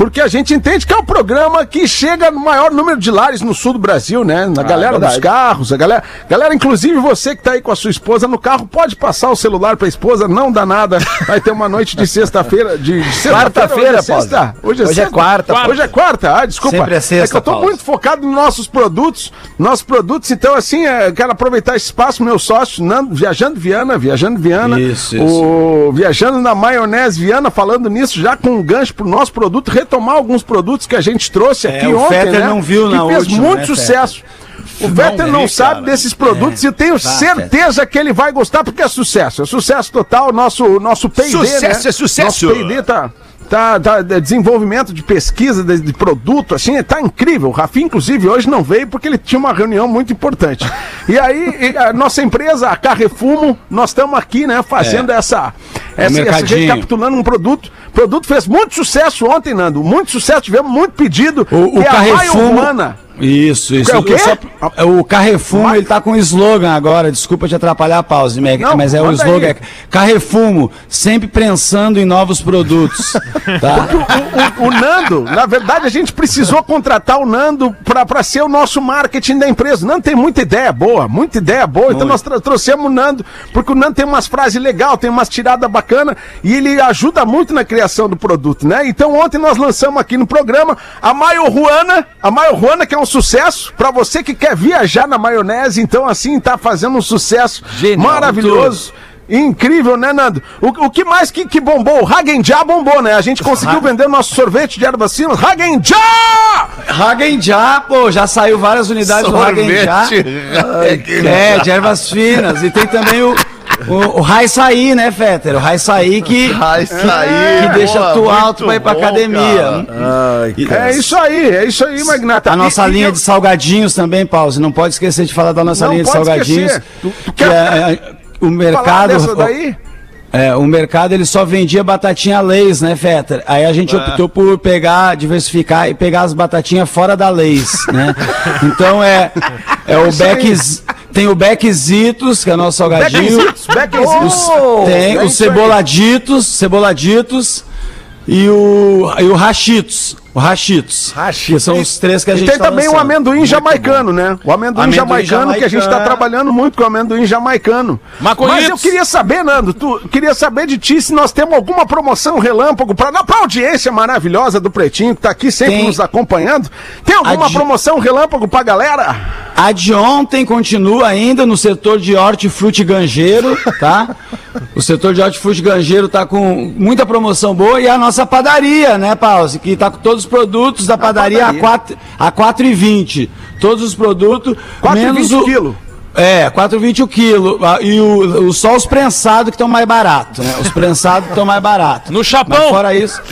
Porque a gente entende que é um programa que chega no maior número de lares no sul do Brasil, né? Na galera dos carros, a galera. Galera, inclusive você que tá aí com a sua esposa no carro, pode passar o celular pra esposa, não dá nada. Vai ter uma noite de sexta-feira. De, de [laughs] sexta-feira,
Quarta-feira,
hoje é sexta? Hoje é,
Hoje é quarta,
Hoje é quarta. Ah, desculpa.
Sempre é sexta,
que eu tô
Paulo.
muito focado nos nossos produtos. Nossos produtos, então, assim, é, quero aproveitar esse espaço, meu sócio, Nando, Viajando Viana, Viajando Viana.
Isso,
o Viajando na Maionese Viana, falando nisso, já com um gancho pro nosso produto, retomar alguns produtos que a gente trouxe
É,
aqui
o
ontem,
Fetter
né?
não viu
que
na
fez
última,
muito
né,
sucesso. O Fetter não sabe desses produtos e eu tenho certeza que ele vai gostar porque é sucesso. É sucesso total. Nosso, nosso P&D,
Sucesso
né?
é sucesso.
Nosso P&D tá... Tá, tá, é, desenvolvimento de pesquisa, de, de produto, assim, tá incrível. O Rafinha, inclusive, hoje não veio porque ele tinha uma reunião muito importante. E aí, a nossa empresa, a Carrefumo, nós estamos aqui, né, fazendo essa, essa, essa
mercadinho.
recapitulando um produto. O produto fez muito sucesso ontem, Nando. Muito sucesso, tivemos muito pedido.
O, o
é a
Carrefumo.
Maioruana.
Isso, isso.
É o quê?
Só- o Carrefumo, ele tá com um slogan agora. Desculpa te atrapalhar a pause, Meg,
Não,
mas é o slogan.
aí.
é Carrefumo, sempre pensando em novos produtos. [laughs] tá?
o, o Nando, na verdade, a gente precisou contratar o Nando pra, pra ser o nosso marketing da empresa. O Nando tem muita ideia boa, muita ideia boa. Então nós tra- trouxemos o Nando, porque o Nando tem umas frases legais, tem umas tiradas bacanas e ele ajuda muito na criação do produto, né? Então ontem nós lançamos aqui no programa a Maioruana, a Maioruana que é um sucesso pra você que quer viajar na maionese. Então assim tá fazendo um sucesso
Genial,
maravilhoso. Incrível, né, Nando? O, o que mais que, que bombou? O Hagenjá bombou, né? A gente conseguiu vender nosso sorvete de ervas finas. Hagenjá!
Hagenjá, pô, já saiu várias unidades do Hagenjá. É, de ervas finas. E tem também o, o, o Raiçaí, né, Fetter? O Raiçaí que, [laughs]
Ai, saí.
que deixa
boa,
tu alto pra ir pra
bom,
academia.
cara.
É isso aí, é isso aí, Magnata.
A nossa
E- e
linha
eu-
de salgadinhos também, Pause. Não pode esquecer de falar da nossa
Não
linha de salgadinhos.
esquecer. Tu- tu
que
quer
é, é, o mercado.
dessa daí?
É, o mercado ele só vendia batatinha Leis, né, Fetter? Aí a gente optou por pegar, diversificar e pegar as batatinhas fora da Leis, né? [laughs] Então é, é o
isso aí.
Beck, tem o Beckzitos, que é o nosso salgadinho.
Beckenzitos, Beckenzitos.
Os- tem
é
os ceboladitos, ceboladitos. e o, e o Rachitos. O Rachitos.
Rachitos.
Que são os três que a
E
gente
tem
tá
também o
lançando.
amendoim
Muito
jamaicano, né? O amendoim,
Amendoim
jamaicano, que a gente tá
jamaicano.
trabalhando muito com o amendoim jamaicano.
Maconhitos.
Mas eu queria saber, Nando, tu queria saber de ti se nós temos alguma promoção relâmpago pra, pra audiência maravilhosa do Pretinho, que tá aqui sempre
Tem.
nos acompanhando. Tem alguma
A de-
promoção relâmpago pra galera?
A de ontem continua ainda no setor de hortifruti ganjeiro, tá? O setor de hortifruti ganjeiro tá com muita promoção boa e a nossa padaria, né, Pause? Que tá com todos os produtos da padaria,
padaria.
a 4 a 4,20. Todos os produtos
4,20 o quilo.
É, 4,20 o quilo. Ah, E o, o, só os prensados que estão mais baratos, né? Os prensados que estão mais baratos.
No
Mas
chapão.
fora isso.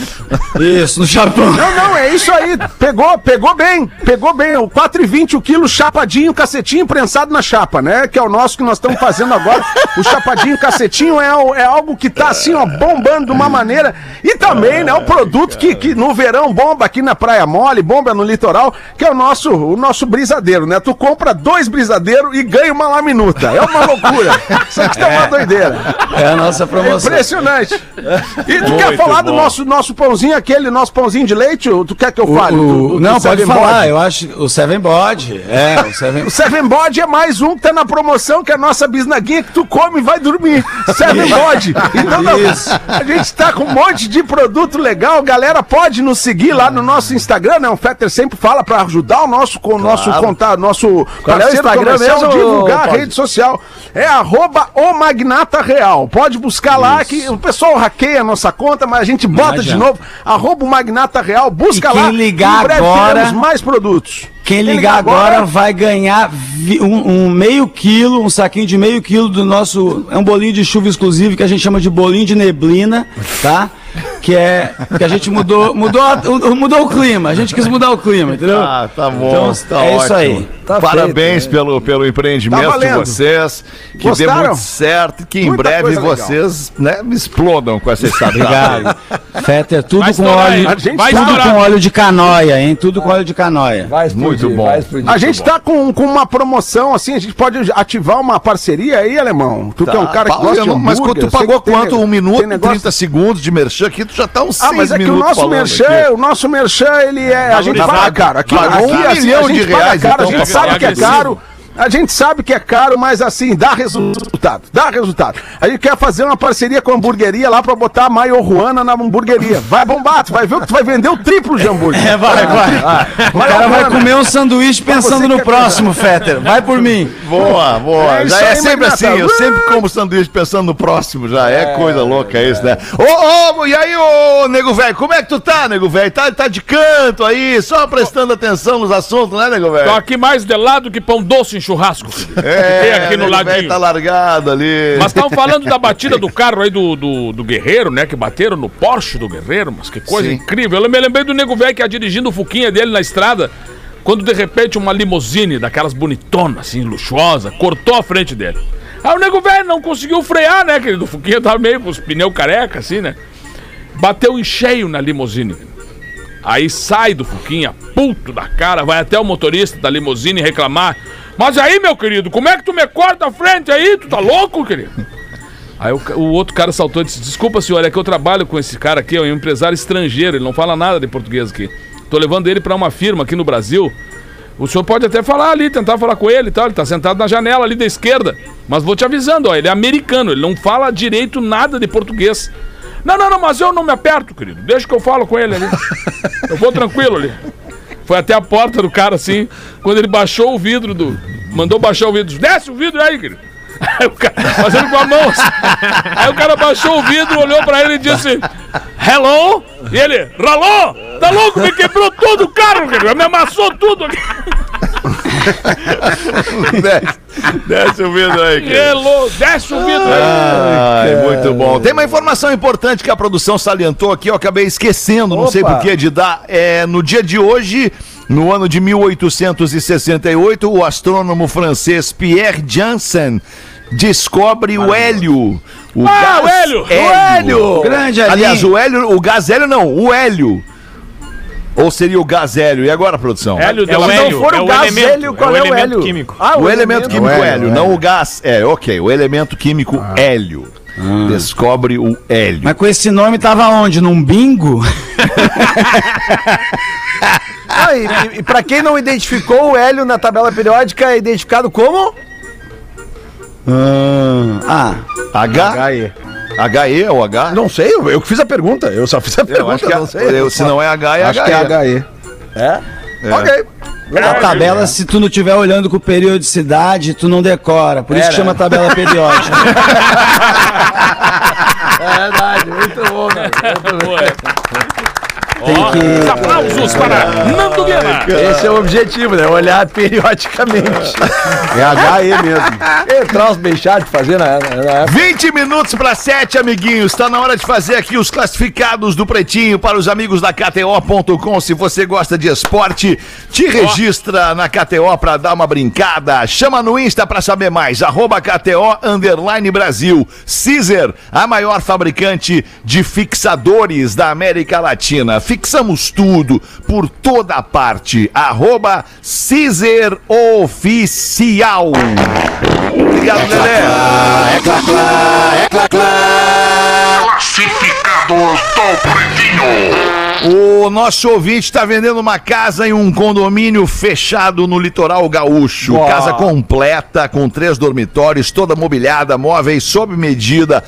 Isso, no Japão.
Não, não, é isso aí. Pegou, pegou bem. Pegou bem. O 4,20 o quilo, chapadinho, cacetinho prensado na chapa, né? Que é o nosso que nós estamos fazendo agora. O chapadinho, cacetinho é, o- é algo que tá assim, ó, bombando de uma maneira. E também, né, o produto que, que no verão bomba aqui na Praia Mole, bomba no litoral, que é o nosso, o nosso brisadeiro, né? Tu compra dois brisadeiros e ganha uma laminuta. É uma loucura. Isso aqui tá uma doideira.
É a nossa
É
promoção.
impressionante. E tu quer
Muito
falar do
bom.
nosso, nosso pãozinho, aquele nosso pãozinho de leite? Ou tu quer que eu
O-
fale?
o-
Do- do- do
não, pode falar.
Body?
Eu acho o Seven Body. É, o [laughs] Seven
O Seven Body é mais um que tá na promoção, que é a nossa bisnaguinha que tu come e vai dormir. Seven Body. Então, não,
Isso.
a gente tá com um monte de produto legal. Galera, pode nos seguir lá no nosso Instagram, né? O Fetter sempre fala pra ajudar o nosso, com o nosso contato, nosso
Qual é o Instagram mesmo,
divulgar a
Paulo?
rede social. É arroba o Magnata Real. Pode buscar lá que o pessoal hackeia a nossa conta, mas a gente bota
Mas
de novo. Arroba o Magnata Real. Busca
E quem
lá.
ligar
Em
agora-
mais produtos.
Quem ligar agora vai ganhar um, um meio quilo, um saquinho de meio quilo do nosso. É um bolinho de chuva exclusivo que a gente chama de bolinho de neblina, tá? Que é. Que a gente mudou. Mudou, mudou o clima. A gente quis mudar o clima, entendeu?
Ah, tá bom,
Então,
tá
é
ótimo.
isso aí.
Tá
Parabéns
feito,
pelo, pelo empreendimento
Tá
de vocês. Que
Gostaram?
dê muito certo que em
Muita
breve
coisa legal.
vocês né, explodam com essa startup.
Obrigado. Fetter, tudo
Vai
com óleo.
Vai
tá-
Tudo
estourar.
com óleo de canoia, hein? Tudo com óleo de canoia.
Vai explodir,
Muito bom.
vai explodir.
A gente tá com, com uma promoção, assim, a gente pode ativar uma parceria aí, alemão. Tu que é um cara que
Paulo,
gosta
eu
de
não- mas tu pagou
tem
quanto?
ne-
Um minuto
tem
e
negócio-
30 segundos de merchan aqui? Tu já tá uns
Ah, mas é que o nosso merchan,
aqui.
o nosso merchan, ele é. A gente paga caro. Aqui,
Pagou
aqui,
um
assim,
milhão
a gente
de
paga
reais,
caro,
então,
a gente
pra
sabe que é caro. A gente sabe que é caro, mas assim, dá resultado. Dá resultado. A gente quer fazer uma parceria com a hamburgueria lá pra botar a Maio Juana na hamburgueria. Vai bombar, tu vai ver que tu vai vender o triplo de hambúrguer.
É, vai, vai. O cara vai comer um sanduíche pensando no
é
próximo, Fetter. Vai por mim.
Boa, boa.
É
já é
aí,
sempre assim. Eu sempre como sanduíche pensando no próximo. Já é, coisa louca isso, né? Ô, ô, e aí, ô, nego velho? Como é que tu tá, nego velho? Tá, tá de canto aí, só prestando atenção nos assuntos, né, nego
Tô
velho?
aqui mais de lado que pão doce em churrasco. filho.
É,
Tem aqui no ladinho.
tá largado ali.
Mas estavam falando da batida do [laughs] carro aí do, do, do Guerreiro, né? Que bateram no Porsche do Guerreiro, mas que coisa
Sim.
incrível. Eu me lembrei do nego velho que ia dirigindo o Fuquinha dele na estrada, quando de repente uma limusine daquelas bonitonas, assim, luxuosa, cortou a frente dele. Aí o nego velho não conseguiu frear, né, querido? O Fuquinha tava meio com os pneus careca, assim, né? Bateu em cheio na limusine. Aí sai do Fuquinha, puto da cara, vai até o motorista da limusine reclamar. Mas aí, meu querido, como é que tu me corta a frente aí? Tu tá louco, querido? [laughs] Aí o, o outro cara saltou e disse: Desculpa, senhor, é que eu trabalho com esse cara aqui, é um empresário estrangeiro, ele não fala nada de português aqui. Tô levando ele pra uma firma aqui no Brasil. O senhor pode até falar ali, tentar falar com ele e tal. Ele tá sentado na janela ali da esquerda. Mas vou te avisando, ó, ele é americano, ele não fala direito nada de português. Não, não, não, mas eu não me aperto, querido. Deixa que eu falo com ele ali. Eu vou tranquilo ali. Foi até a porta do cara assim, quando ele baixou o vidro do. Mandou baixar o vidro. Desce o vidro aí, querido. [laughs] Aí o cara, fazendo com a mão. assim. Aí o cara baixou o vidro, olhou pra ele e disse: Hello? E ele, ralou? Tá louco? Me quebrou todo o carro, querido. Me amassou tudo aqui. [laughs]
desce, desce o vidro aí, cara.
Hello, desce o vidro aí.
Ai, muito bom. Tem uma informação importante que a produção salientou aqui, eu acabei esquecendo, não sei
Opa.
por que de dar. É, no dia de hoje, no ano de 1868, o astrônomo francês Pierre Janssen descobre o hélio. O
Ah, o hélio! O
hélio!
Grande ali.
Aliás, o hélio, o gás hélio não, o hélio. Ou seria o gás hélio? E agora, produção?
Hélio
É o hélio,
não for o
é o
gás
elemento,
hélio, qual
é o
é o
elemento
hélio?
químico.
Ah,
o elemento químico
hélio,
hélio,
é.
não o gás. É, ok, o elemento químico hélio. descobre o hélio.
Mas com esse nome tava onde? Num bingo? [laughs]
Ah, e, e, pra quem não identificou, o hélio na tabela periódica é identificado como?
Ah,
H? HE ou H?
Não sei, eu, eu que fiz a pergunta. Eu só fiz a
Eu
pergunta,
acho que
não sei.
é, se não é H, é
Acho que é
HE.
HE.
É? Ok.
a tabela, se tu não estiver olhando com periodicidade, tu não decora. Por isso que
Era.
chama tabela [laughs] periódica.
É verdade, muito bom, né?
Tem que.
Aplausos para Nando Guerra.
Esse é o objetivo, né? Olhar periodicamente. [laughs]
É HE mesmo.
É troço bem chato de fazer na, na, na época.
20 minutos para 7, amiguinhos. Está na hora de fazer aqui os classificados do Pretinho para os amigos da KTO.com. Se você gosta de esporte, te registra na KTO para dar uma brincada. Chama no Insta para saber mais. Arroba KTO Underline Brasil. Caesar, a maior fabricante de fixadores da América Latina. Fixamos tudo por toda parte. Arroba Caesar Oficial. Obrigado, Lelé.
Classificados do Pretinho.
O nosso ouvinte está vendendo uma casa em um condomínio fechado no litoral gaúcho.
Uau.
Casa completa, com três dormitórios, toda mobiliada, móveis sob medida.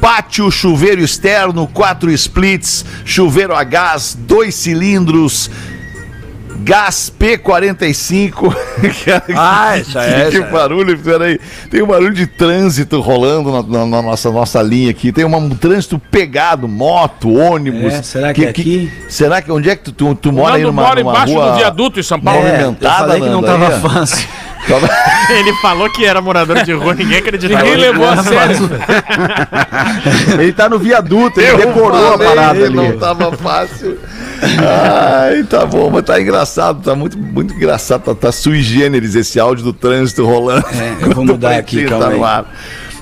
Pátio, chuveiro externo, quatro splits, chuveiro a gás, dois cilindros, gás P45. [laughs]
Ah, é,
que
essa é.
barulho, peraí. Tem um barulho de trânsito rolando na, na- na nossa, nossa linha aqui. Tem um trânsito pegado, moto, ônibus.
É, será que é aqui?
será que onde é que tu, tu, tu
O
mora aí numa,
mora
numa
embaixo
rua
do viaduto em São Paulo.
É, eu falei que não
Nando,
tava
aí, ó.
fácil. [laughs] [laughs]
Ele falou que era morador de rua, ninguém acreditou.
Ninguém levou a sério. [laughs]
Ele tá no viaduto, ele
Eu
decorou a parada ali.
Não tava fácil. Ai, tá bom, mas tá engraçado, tá muito, muito engraçado. Tá, tá sui generis esse áudio do trânsito rolando.
É, eu vou mudar aqui, calma
no
aí.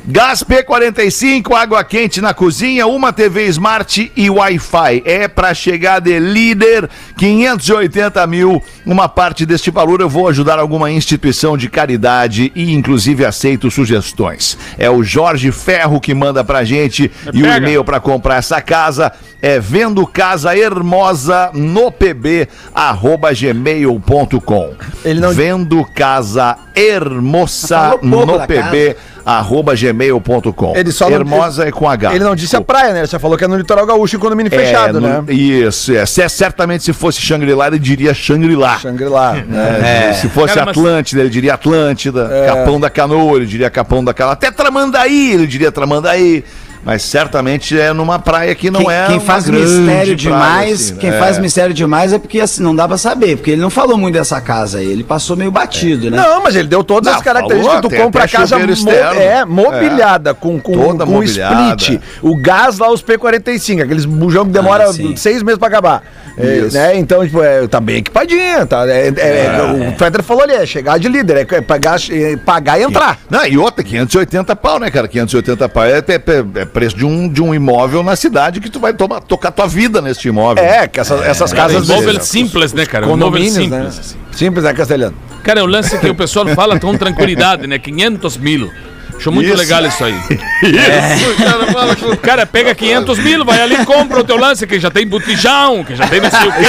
Gás P45, água quente na cozinha, uma TV Smart e Wi-Fi. É pra chegar de líder, 580 mil. Uma parte deste valor eu vou ajudar alguma instituição de caridade e inclusive aceito sugestões. É o Jorge Ferro que manda pra gente e o e-mail para comprar essa casa é vendo casa hermosa no pb arroba gmail.com
não-
vendo casa hermosa no pb arroba gmail.com
Ele só não-
hermosa é com H
Ele não disse a praia, né? Ele só falou que é no litoral gaúcho em condomínio
É,
fechado,
no-
né?
Isso, é. Se é- certamente se fosse Shangri-La, ele diria Shangri-La.
Shangri-La. né?
É, Se fosse
Cara, mas-
Atlântida, ele diria Atlântida. Capão da Canoa, ele diria Capão da Canoa. Até Tramandaí, ele diria Tramandaí. Mas certamente é numa praia que não
quem,
é.
quem
uma
faz mistério demais,
assim,
quem
né?
faz mistério demais é porque assim não dá pra saber, porque ele não falou muito dessa casa aí, ele passou meio batido, né?
Não, mas ele deu todas
Não,
as características.
falou,
tu compra a casa mo
externo.
é, mobiliada, com, com,
Toda
com
mobiliada.
split. O gás lá, os P45, aqueles bujão que demora
Ah,
seis meses pra acabar. É,
Isso.
né? Então, tipo, é, tá bem equipadinha. Tá, é, é- é- o Federer falou ali, é chegar de líder, é, é pagar, é pagar e entrar.
Não, e outra, 580 pau, né, cara? 580 pau é, é- é preço de um, de um imóvel na cidade que tu vai tomar, tocar tua vida neste imóvel.
É, que essas, essas casas...
Imóvel simples, né, cara? Imóvel
Condomínios, né?
simples. assim.
Simples, né, Castelhano?
Cara, é o lance que o pessoal fala com tranquilidade, né? 500 mil. Acho muito
Isso.
legal isso aí. [laughs]
Isso, cara, fala com-
Cara, pega 500 mil, vai ali e compra o teu lance, que já tem botijão, que já tem não sei o quê.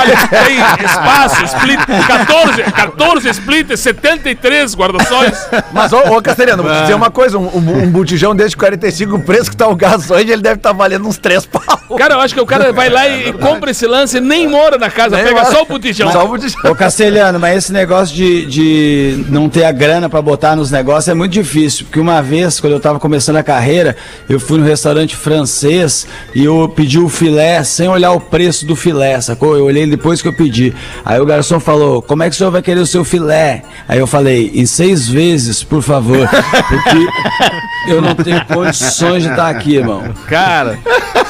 Olha, tem espaço, split, 14, 14 split, 73 guarda-sóis.
Mas, ô, ô Castelhano, vou te dizer uma coisa: um, um, um botijão desse de 45, o preço que tá o gás hoje, ele deve estar valendo uns 3 pau.
Cara, eu acho que o cara vai lá e compra esse lance e nem mora na casa,
Nem
pega
mora.
só o botijão.
Só o botijão.
Ô Castelhano, mas esse negócio de, de não ter a grana pra botar nos negócios é muito difícil. Porque uma vez, quando eu tava começando a carreira, eu fui no restaurante francês e eu pedi o filé sem olhar o preço do filé, sacou? Eu olhei depois que eu pedi. Aí o garçom falou: Como é que o senhor vai querer o seu filé? Aí eu falei: Em seis vezes, por favor. Porque eu não tenho condições de estar aqui, irmão.
Cara,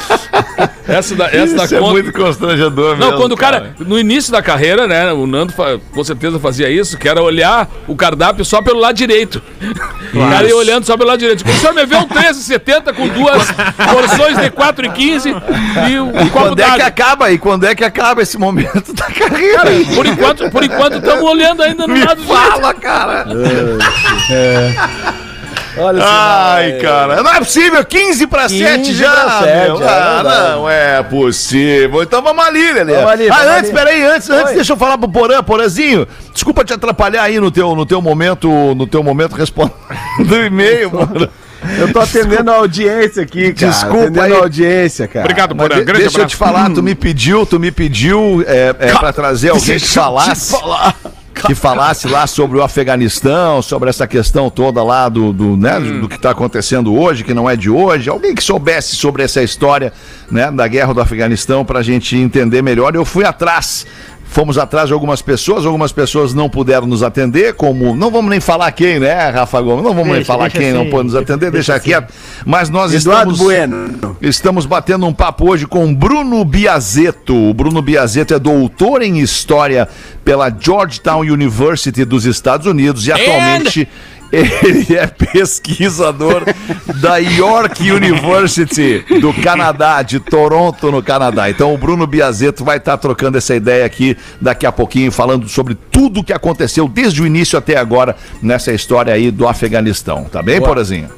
[laughs] essa da, essa da
Isso é
conta.
muito constrangedor
Não,
mesmo,
quando o cara, no início da carreira, né, o Nando fa- com certeza fazia isso, que era olhar o cardápio só pelo lado direito. [laughs] O cara ia olhando só pelo lado direito. O senhor me vê um 13,70 com duas porções de 4,15 e um
E
copo
quando é que acaba? E quando é que acaba esse momento da carreira?
Cara, por enquanto, por enquanto estamos olhando ainda no
Me
lado direito.
fala, cara. Olha Ai, cara, não é possível, 15 para 7 já. Pra 7, meu. É ah, não é possível. Então vamos ali, Lelê. Vamos ali, vamos ah, antes, ali. peraí, antes, antes deixa eu falar pro Porã, Porãzinho. Desculpa te atrapalhar aí no teu, no teu momento, no teu momento respondendo [laughs] o e-mail, mano.
Eu tô atendendo a audiência aqui, cara.
Desculpa atendendo aí. a audiência, cara.
Obrigado, Porã. De,
deixa abraço. eu te falar, tu me pediu, tu me pediu é, é, pra trazer alguém que falasse. Falar que [laughs] falasse lá sobre o Afeganistão, sobre essa questão toda lá do, do, né, hum. do que está acontecendo hoje, que não é de hoje. Alguém que soubesse sobre essa história né, da guerra do Afeganistão para a gente entender melhor. Eu fui atrás Fomos atrás de algumas pessoas, algumas pessoas não puderam nos atender, como. Não vamos nem falar quem, né, Rafa Gomes? Não vamos deixa, nem falar quem assim, não pode nos atender, deixa, deixa quieto. Mas nós Eduardo estamos. Bueno. Estamos batendo um papo hoje com Bruno Biazeto. O Bruno Biazeto é doutor em História pela Georgetown University dos Estados Unidos e atualmente. Ele é pesquisador da York University do Canadá, de Toronto, no Canadá. Então o Bruno Biazeto vai estar trocando essa ideia aqui daqui a pouquinho, falando sobre tudo o que aconteceu desde o início até agora nessa história aí do Afeganistão. Tá bem, Boa. Porazinho?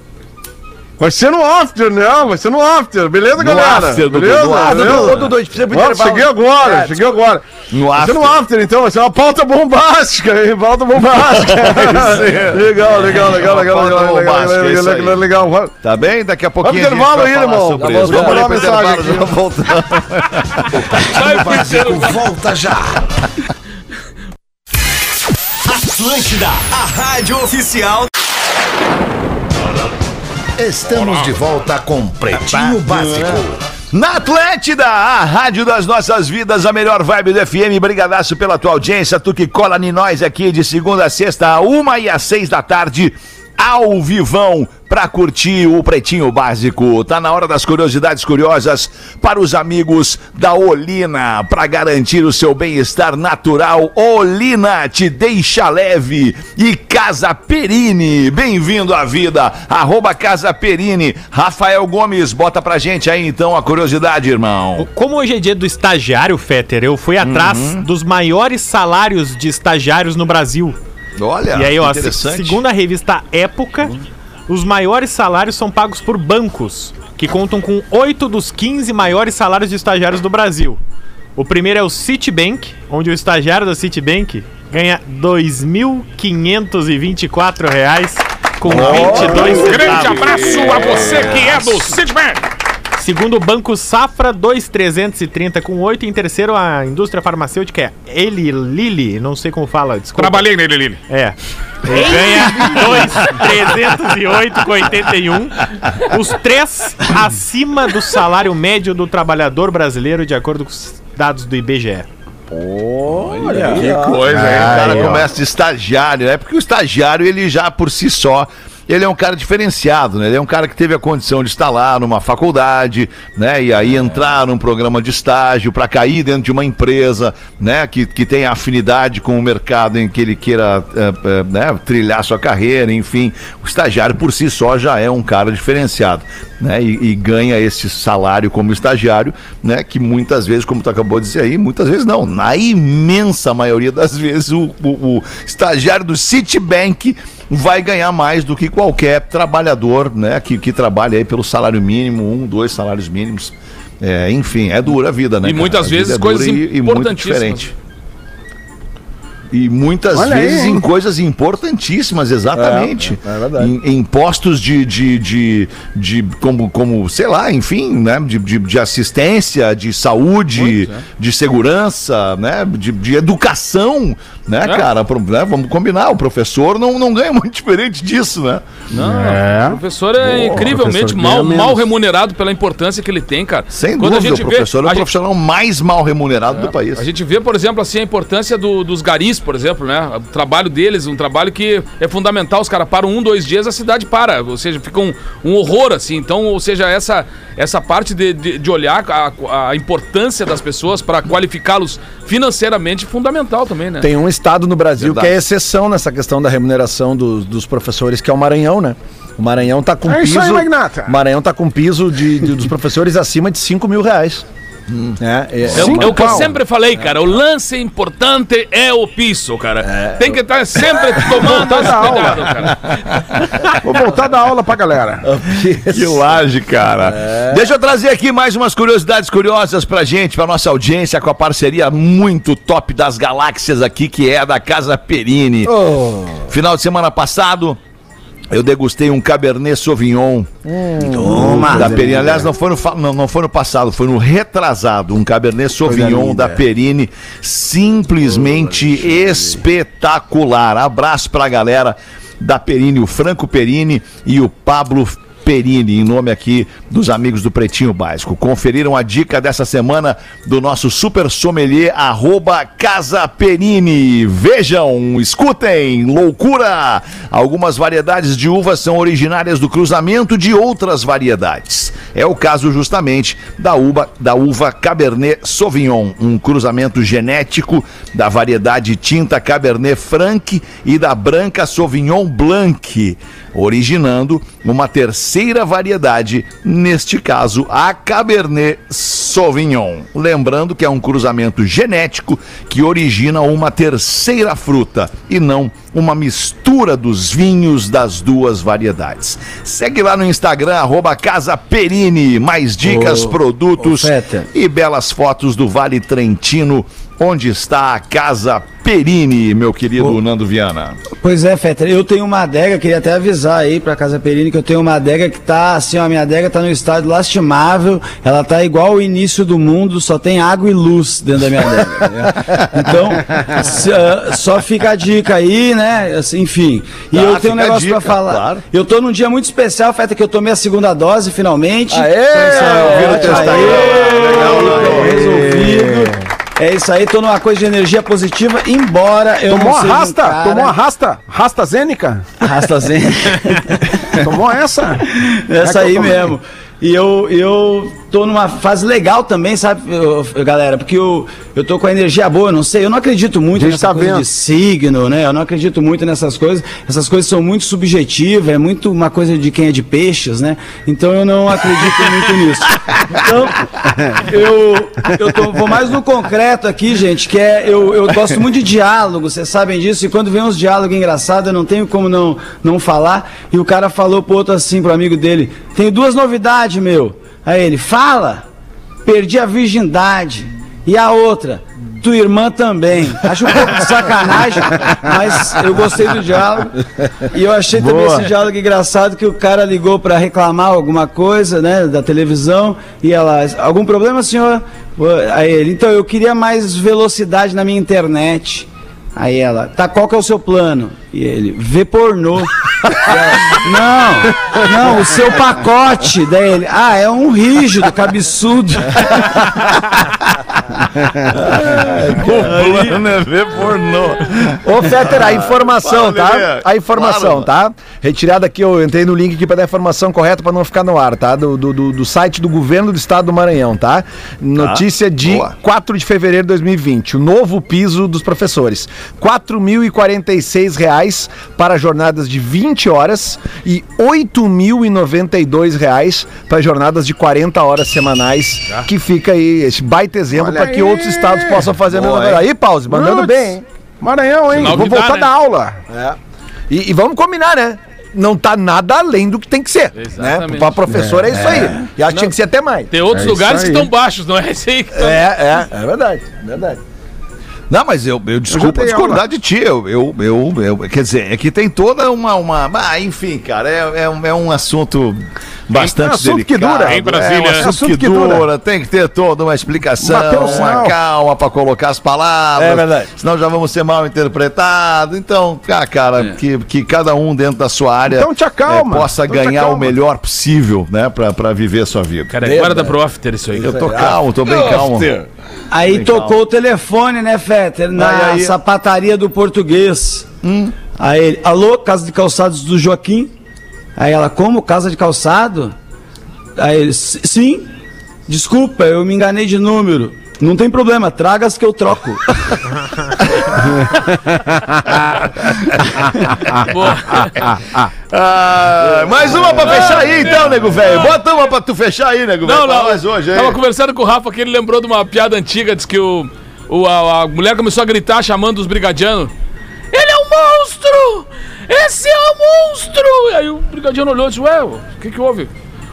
Vai ser no after, né? Vai ser no after. Beleza, no galera? After beleza? Dudu. Ah, cheguei agora, é, cheguei agora. No vai after. ser no after, então. Vai ser uma pauta bombástica, hein? Pauta bombástica. [laughs] É legal, legal, legal, legal, legal, é legal, legal,
Tá bem? Daqui a pouquinho
intervalo aí, irmão. Vamos mandar uma mensagem aqui.
Voltando. Volta já. Atlântida, a rádio oficial Estamos de volta com Pretinho Básico.
Na Atlântida, a rádio das nossas vidas, a melhor vibe do FM. Brigadaço pela tua audiência, tu que cola em nós aqui de segunda a sexta, a uma e às seis da tarde ao vivão para curtir o Pretinho Básico. Tá na hora das curiosidades curiosas para os amigos da Olina, para garantir o seu bem-estar natural. Olina te deixa leve e Casa Perini. Bem-vindo à vida. Arroba Casa Perini. Rafael Gomes, bota pra gente aí então a curiosidade, irmão.
Como hoje é dia do estagiário, Fetter, eu fui atrás uhum. dos maiores salários de estagiários no Brasil.
Olha,
e aí, ó, segundo a revista Época, os maiores salários são pagos por bancos, que contam com 8 dos 15 maiores salários de estagiários do Brasil. O primeiro é o Citibank, onde o estagiário da Citibank ganha 2.524 reais com oh, 22
centavos. Grande abraço a você que é do Citibank.
Segundo o Banco Safra, 2,330 com 8. Em terceiro, a indústria farmacêutica é Eli Lilly, não sei como fala,
desculpa. Trabalhei nele, Lilly.
É. Ele ganha 2,308 com 81. Os três acima do salário médio do trabalhador brasileiro, de acordo com os dados do IBGE.
Olha, que coisa, hein? O cara começa de estagiário, né? Porque o estagiário, ele já por si só ele é um cara diferenciado, né? Ele é um cara que teve a condição de estar lá numa faculdade, né? E aí entrar num programa de estágio para cair dentro de uma empresa, né? Que, que tem afinidade com o mercado em que ele queira é, é, né? trilhar sua carreira, enfim. O estagiário por si só já é um cara diferenciado, né? E, e ganha esse salário como estagiário, né? Que muitas vezes, como tu acabou de dizer aí, muitas vezes não. Na imensa maioria das vezes, o, o, o estagiário do Citibank vai ganhar mais do que qualquer trabalhador, né, que, que trabalha aí pelo salário mínimo, um, dois salários mínimos. É, enfim, é dura a vida, né?
E muitas cara? vezes é coisas e, e muito diferente.
E muitas Olha vezes aí, em coisas importantíssimas, exatamente. É, é verdade. Em, em postos de, de, de, de, como, como, sei lá, enfim, né? De, de, de assistência, de saúde, Muito, é. de segurança, né? De, de educação, né, é. cara? Né? Vamos combinar, o professor não, não ganha [laughs] muito diferente disso, né?
Não, é. o professor é incrivelmente professor mal, mal remunerado pela importância que ele tem, cara.
Sem Quando dúvida, a gente o professor vê, é o profissional gente... mais mal remunerado é. do país.
A gente vê, por exemplo, assim, a importância do, dos garis, por exemplo, né? O trabalho deles, um trabalho que é fundamental. Os caras param um, dois dias, a cidade para. Ou seja, fica um, um horror, assim. Então, ou seja, essa, essa parte de, de, de olhar a, a importância das pessoas para qualificá-los financeiramente fundamental também, né?
Tem um estado no Brasil Verdade. que é exceção nessa questão da remuneração dos, dos professores, que é o Maranhão, né? O Maranhão tá com é piso. Isso aí, Magnata. O Maranhão tá com piso de, de, dos professores acima de 5 mil reais. Né? É,
É, o-
Cinco
é o que eu sempre falei, cara. O lance importante é o piso, cara. Tem que estar sempre tomando esse
da aula.
cuidado, cara. [laughs]
Vou voltar da aula pra galera.
Que laje, cara. Deixa eu trazer aqui mais umas curiosidades curiosas pra gente, pra nossa audiência, com a parceria muito top das galáxias aqui, que é a da Casa Perini. Final de semana passado, eu degustei um Cabernet Sauvignon
Toma.
da Perini. Aliás, não foi, no, não, não foi no passado, foi no retrasado. Um Cabernet Sauvignon da Perini. Simplesmente espetacular. Abraço pra galera da Perini, o Franco Perini e o Pablo Perini, em nome aqui dos amigos do Pretinho Básico. Conferiram a dica dessa semana do nosso super sommelier, arroba Casa Perini. Vejam, escutem, loucura! Algumas variedades de uvas são originárias do cruzamento de outras variedades. É o caso justamente da uva, da uva Cabernet Sauvignon, um cruzamento genético da variedade tinta Cabernet Franc e da branca Sauvignon Blanc, originando uma terceira variedade, neste caso a Cabernet Sauvignon. Lembrando que é um cruzamento genético que origina uma terceira fruta e não uma mistura dos vinhos das duas variedades. Segue lá no Instagram, arroba Casa Perini, mais dicas,
Ô,
produtos
ô,
e belas fotos do Vale Trentino, onde está a Casa Perini, meu querido Nando Viana.
Pois é, Fetter, eu tenho uma adega, queria até avisar aí pra Casa Perini que eu tenho uma adega que tá, assim, ó, a minha adega tá no estado lastimável, ela tá igual o início do mundo, só tem água e luz dentro da minha adega. [laughs] Então, s- ah, só fica a dica aí, né, assim, enfim. E
Tá,
eu tenho um negócio pra
dica,
falar.
claro.
Eu tô num dia muito especial, Fetter, que eu tomei a segunda dose, finalmente.
Aê!
Então,
Ouviram
isso aí,
testar? Legal,
então,
aê.
resolvido. É isso aí, tô numa coisa de energia positiva, embora eu
Tomou
não seja um
rasta?
cara-
Tomou a rasta? Rasta Zênica? Tomou essa?
Essa
É
aí mesmo. E eu, eu tô numa fase legal também, sabe, eu- eu- galera? Porque eu, eu tô com a energia boa, não sei, eu não acredito muito nessa
tá
coisa
vendo.
de signo, né? Eu não acredito muito nessas coisas. Essas coisas são muito subjetivas, é muito uma coisa de quem é de peixes, né? Então eu não acredito muito nisso. Então, eu, eu tô, vou mais no concreto aqui, gente, que é, eu, eu gosto muito de diálogo, vocês sabem disso, e quando vem uns diálogos engraçados, eu não tenho como não, não falar, e o cara falou pro outro assim, pro amigo dele, tenho duas novidades, meu. Aí ele, fala, perdi a virgindade, e a outra, tua irmã também. Acho um pouco de sacanagem, mas eu gostei do diálogo. E eu achei também
Boa.
esse diálogo engraçado que o cara ligou para reclamar alguma coisa, né, da televisão, e ela, algum problema, senhor? Aí ele, então eu queria mais velocidade na minha internet. Aí ela, tá, qual que é o seu plano? E ele, vê pornô. [laughs] Não, não, o seu pacote. Daí ele, ah, é um rígido, cabeçudo.
O plano é ver pornô.
Ô, Fetter, a informação, tá? A informação, tá? Retirada aqui, eu entrei no link aqui pra dar a informação correta pra não ficar no ar, tá? Do, do, do- do site do governo do estado do Maranhão, tá? Notícia de
boa.
4 de fevereiro de 2020. O novo piso dos professores. R$ 4.046 reais para jornadas de 20 horas e 8.092 reais para jornadas de 40 horas semanais. Que fica aí esse baita exemplo para que outros estados possam fazer a mesma
Boa,
coisa.
hein?
Aí, pause, mandando bem, hein?
Maranhão, hein?
Sinal
Vou
que dá,
voltar
né?
da aula.
E, e vamos combinar, né? Não tá nada além do que tem que ser. Né?
Exatamente.
Pra professor é, isso aí. E acho que tinha que ser até mais.
Tem outros
É
lugares que estão baixos, não é esse aí que tá-
É, é, é verdade. Verdade.
Não, mas eu, eu desculpa
dei
discordar
aula.
de ti. Eu, eu, eu, eu- quer dizer, é que tem toda uma. uma ah, enfim, cara, é, é, um- é um assunto bastante
É um assunto que
delicado.
dura.
Em Brasília.
É um assunto,
Assunto
que,
que
dura.
dura.
Tem que ter toda uma explicação,
Bateu o
uma calma pra colocar as palavras.
É verdade.
Senão já vamos ser mal interpretados. Então, ah, cara, que, que cada um dentro da sua área
Então te acalma.
eh, possa
Então te
ganhar o melhor possível, né, pra, pra viver a sua vida.
Cara,
Verdade.
guarda pro after isso aí.
eu tô calmo, tô bem calmo.
Aí
Bem
tocou
calmo.
o telefone, né, Fetter? Na
Aí, aí.
sapataria do português.
Hum.
Aí ele, alô, casa de calçados do Joaquim? Aí ela, como? Casa de calçado? Aí ele, "S- sim. Desculpa, eu me enganei de número. Não tem problema, traga as que eu troco. [laughs]
Ah, mais uma pra fechar aí então, nego velho. Bota uma pra tu fechar aí, nego velho.
Não, não.
hoje aí.
Tava conversando com o Rafa que ele lembrou de uma piada antiga, diz que o, o- a, a mulher começou a gritar chamando os brigadianos. Esse é um monstro! E aí o brigadiano olhou e disse, ué, o que que houve?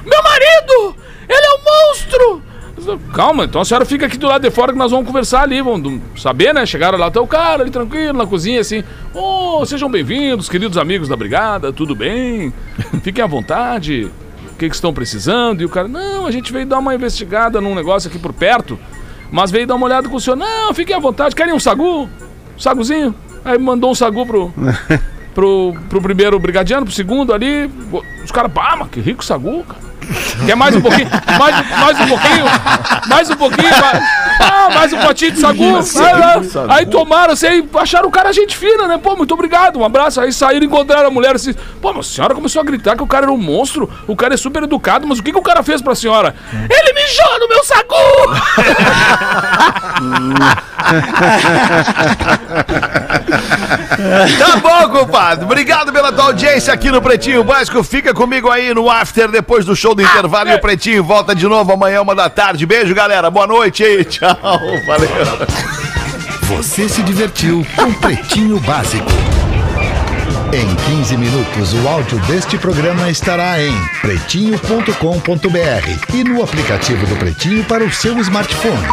Meu marido! Ele é um monstro! Disse, Calma, então a senhora fica aqui do lado de fora que nós vamos conversar ali, vamos saber, né? Chegaram lá, tá o cara ali tranquilo, na cozinha, assim. Oh, sejam bem-vindos, queridos amigos da brigada, tudo bem? Fiquem à vontade. O que, que estão precisando? E o cara, não, a gente veio dar uma investigada num negócio aqui por perto, mas veio dar uma olhada com o senhor. Não, fiquem à vontade, querem um sagu? Um saguzinho? Aí mandou um sagu pro, [laughs] pro, pro primeiro brigadiano, pro segundo ali. Os caras, pá, mas que rico sagu, cara. Quer mais um pouquinho? Mais, mais um pouquinho? Mais um pouquinho? Mais, ah, mais um potinho de sagu? Vai lá. Aí tomaram, assim, aí acharam o cara gente fina, né? Pô, muito obrigado, um abraço. Aí saíram e encontraram a mulher assim. Pô, mas a senhora começou a gritar que o cara era um monstro, o cara é super educado, mas o que, que o cara fez pra senhora? Ele mijou no meu sagu! [laughs]
Tá bom, compadre. Obrigado pela tua audiência aqui no Pretinho Básico. Fica comigo aí no after depois do show do intervalo. E o Pretinho volta de novo amanhã, uma da tarde. Beijo, galera. Boa noite aí. Tchau. [laughs] Valeu.
Você se divertiu com Pretinho Básico. Em 15 minutos, o áudio deste programa estará em pretinho.com.br e no aplicativo do Pretinho para o seu smartphone.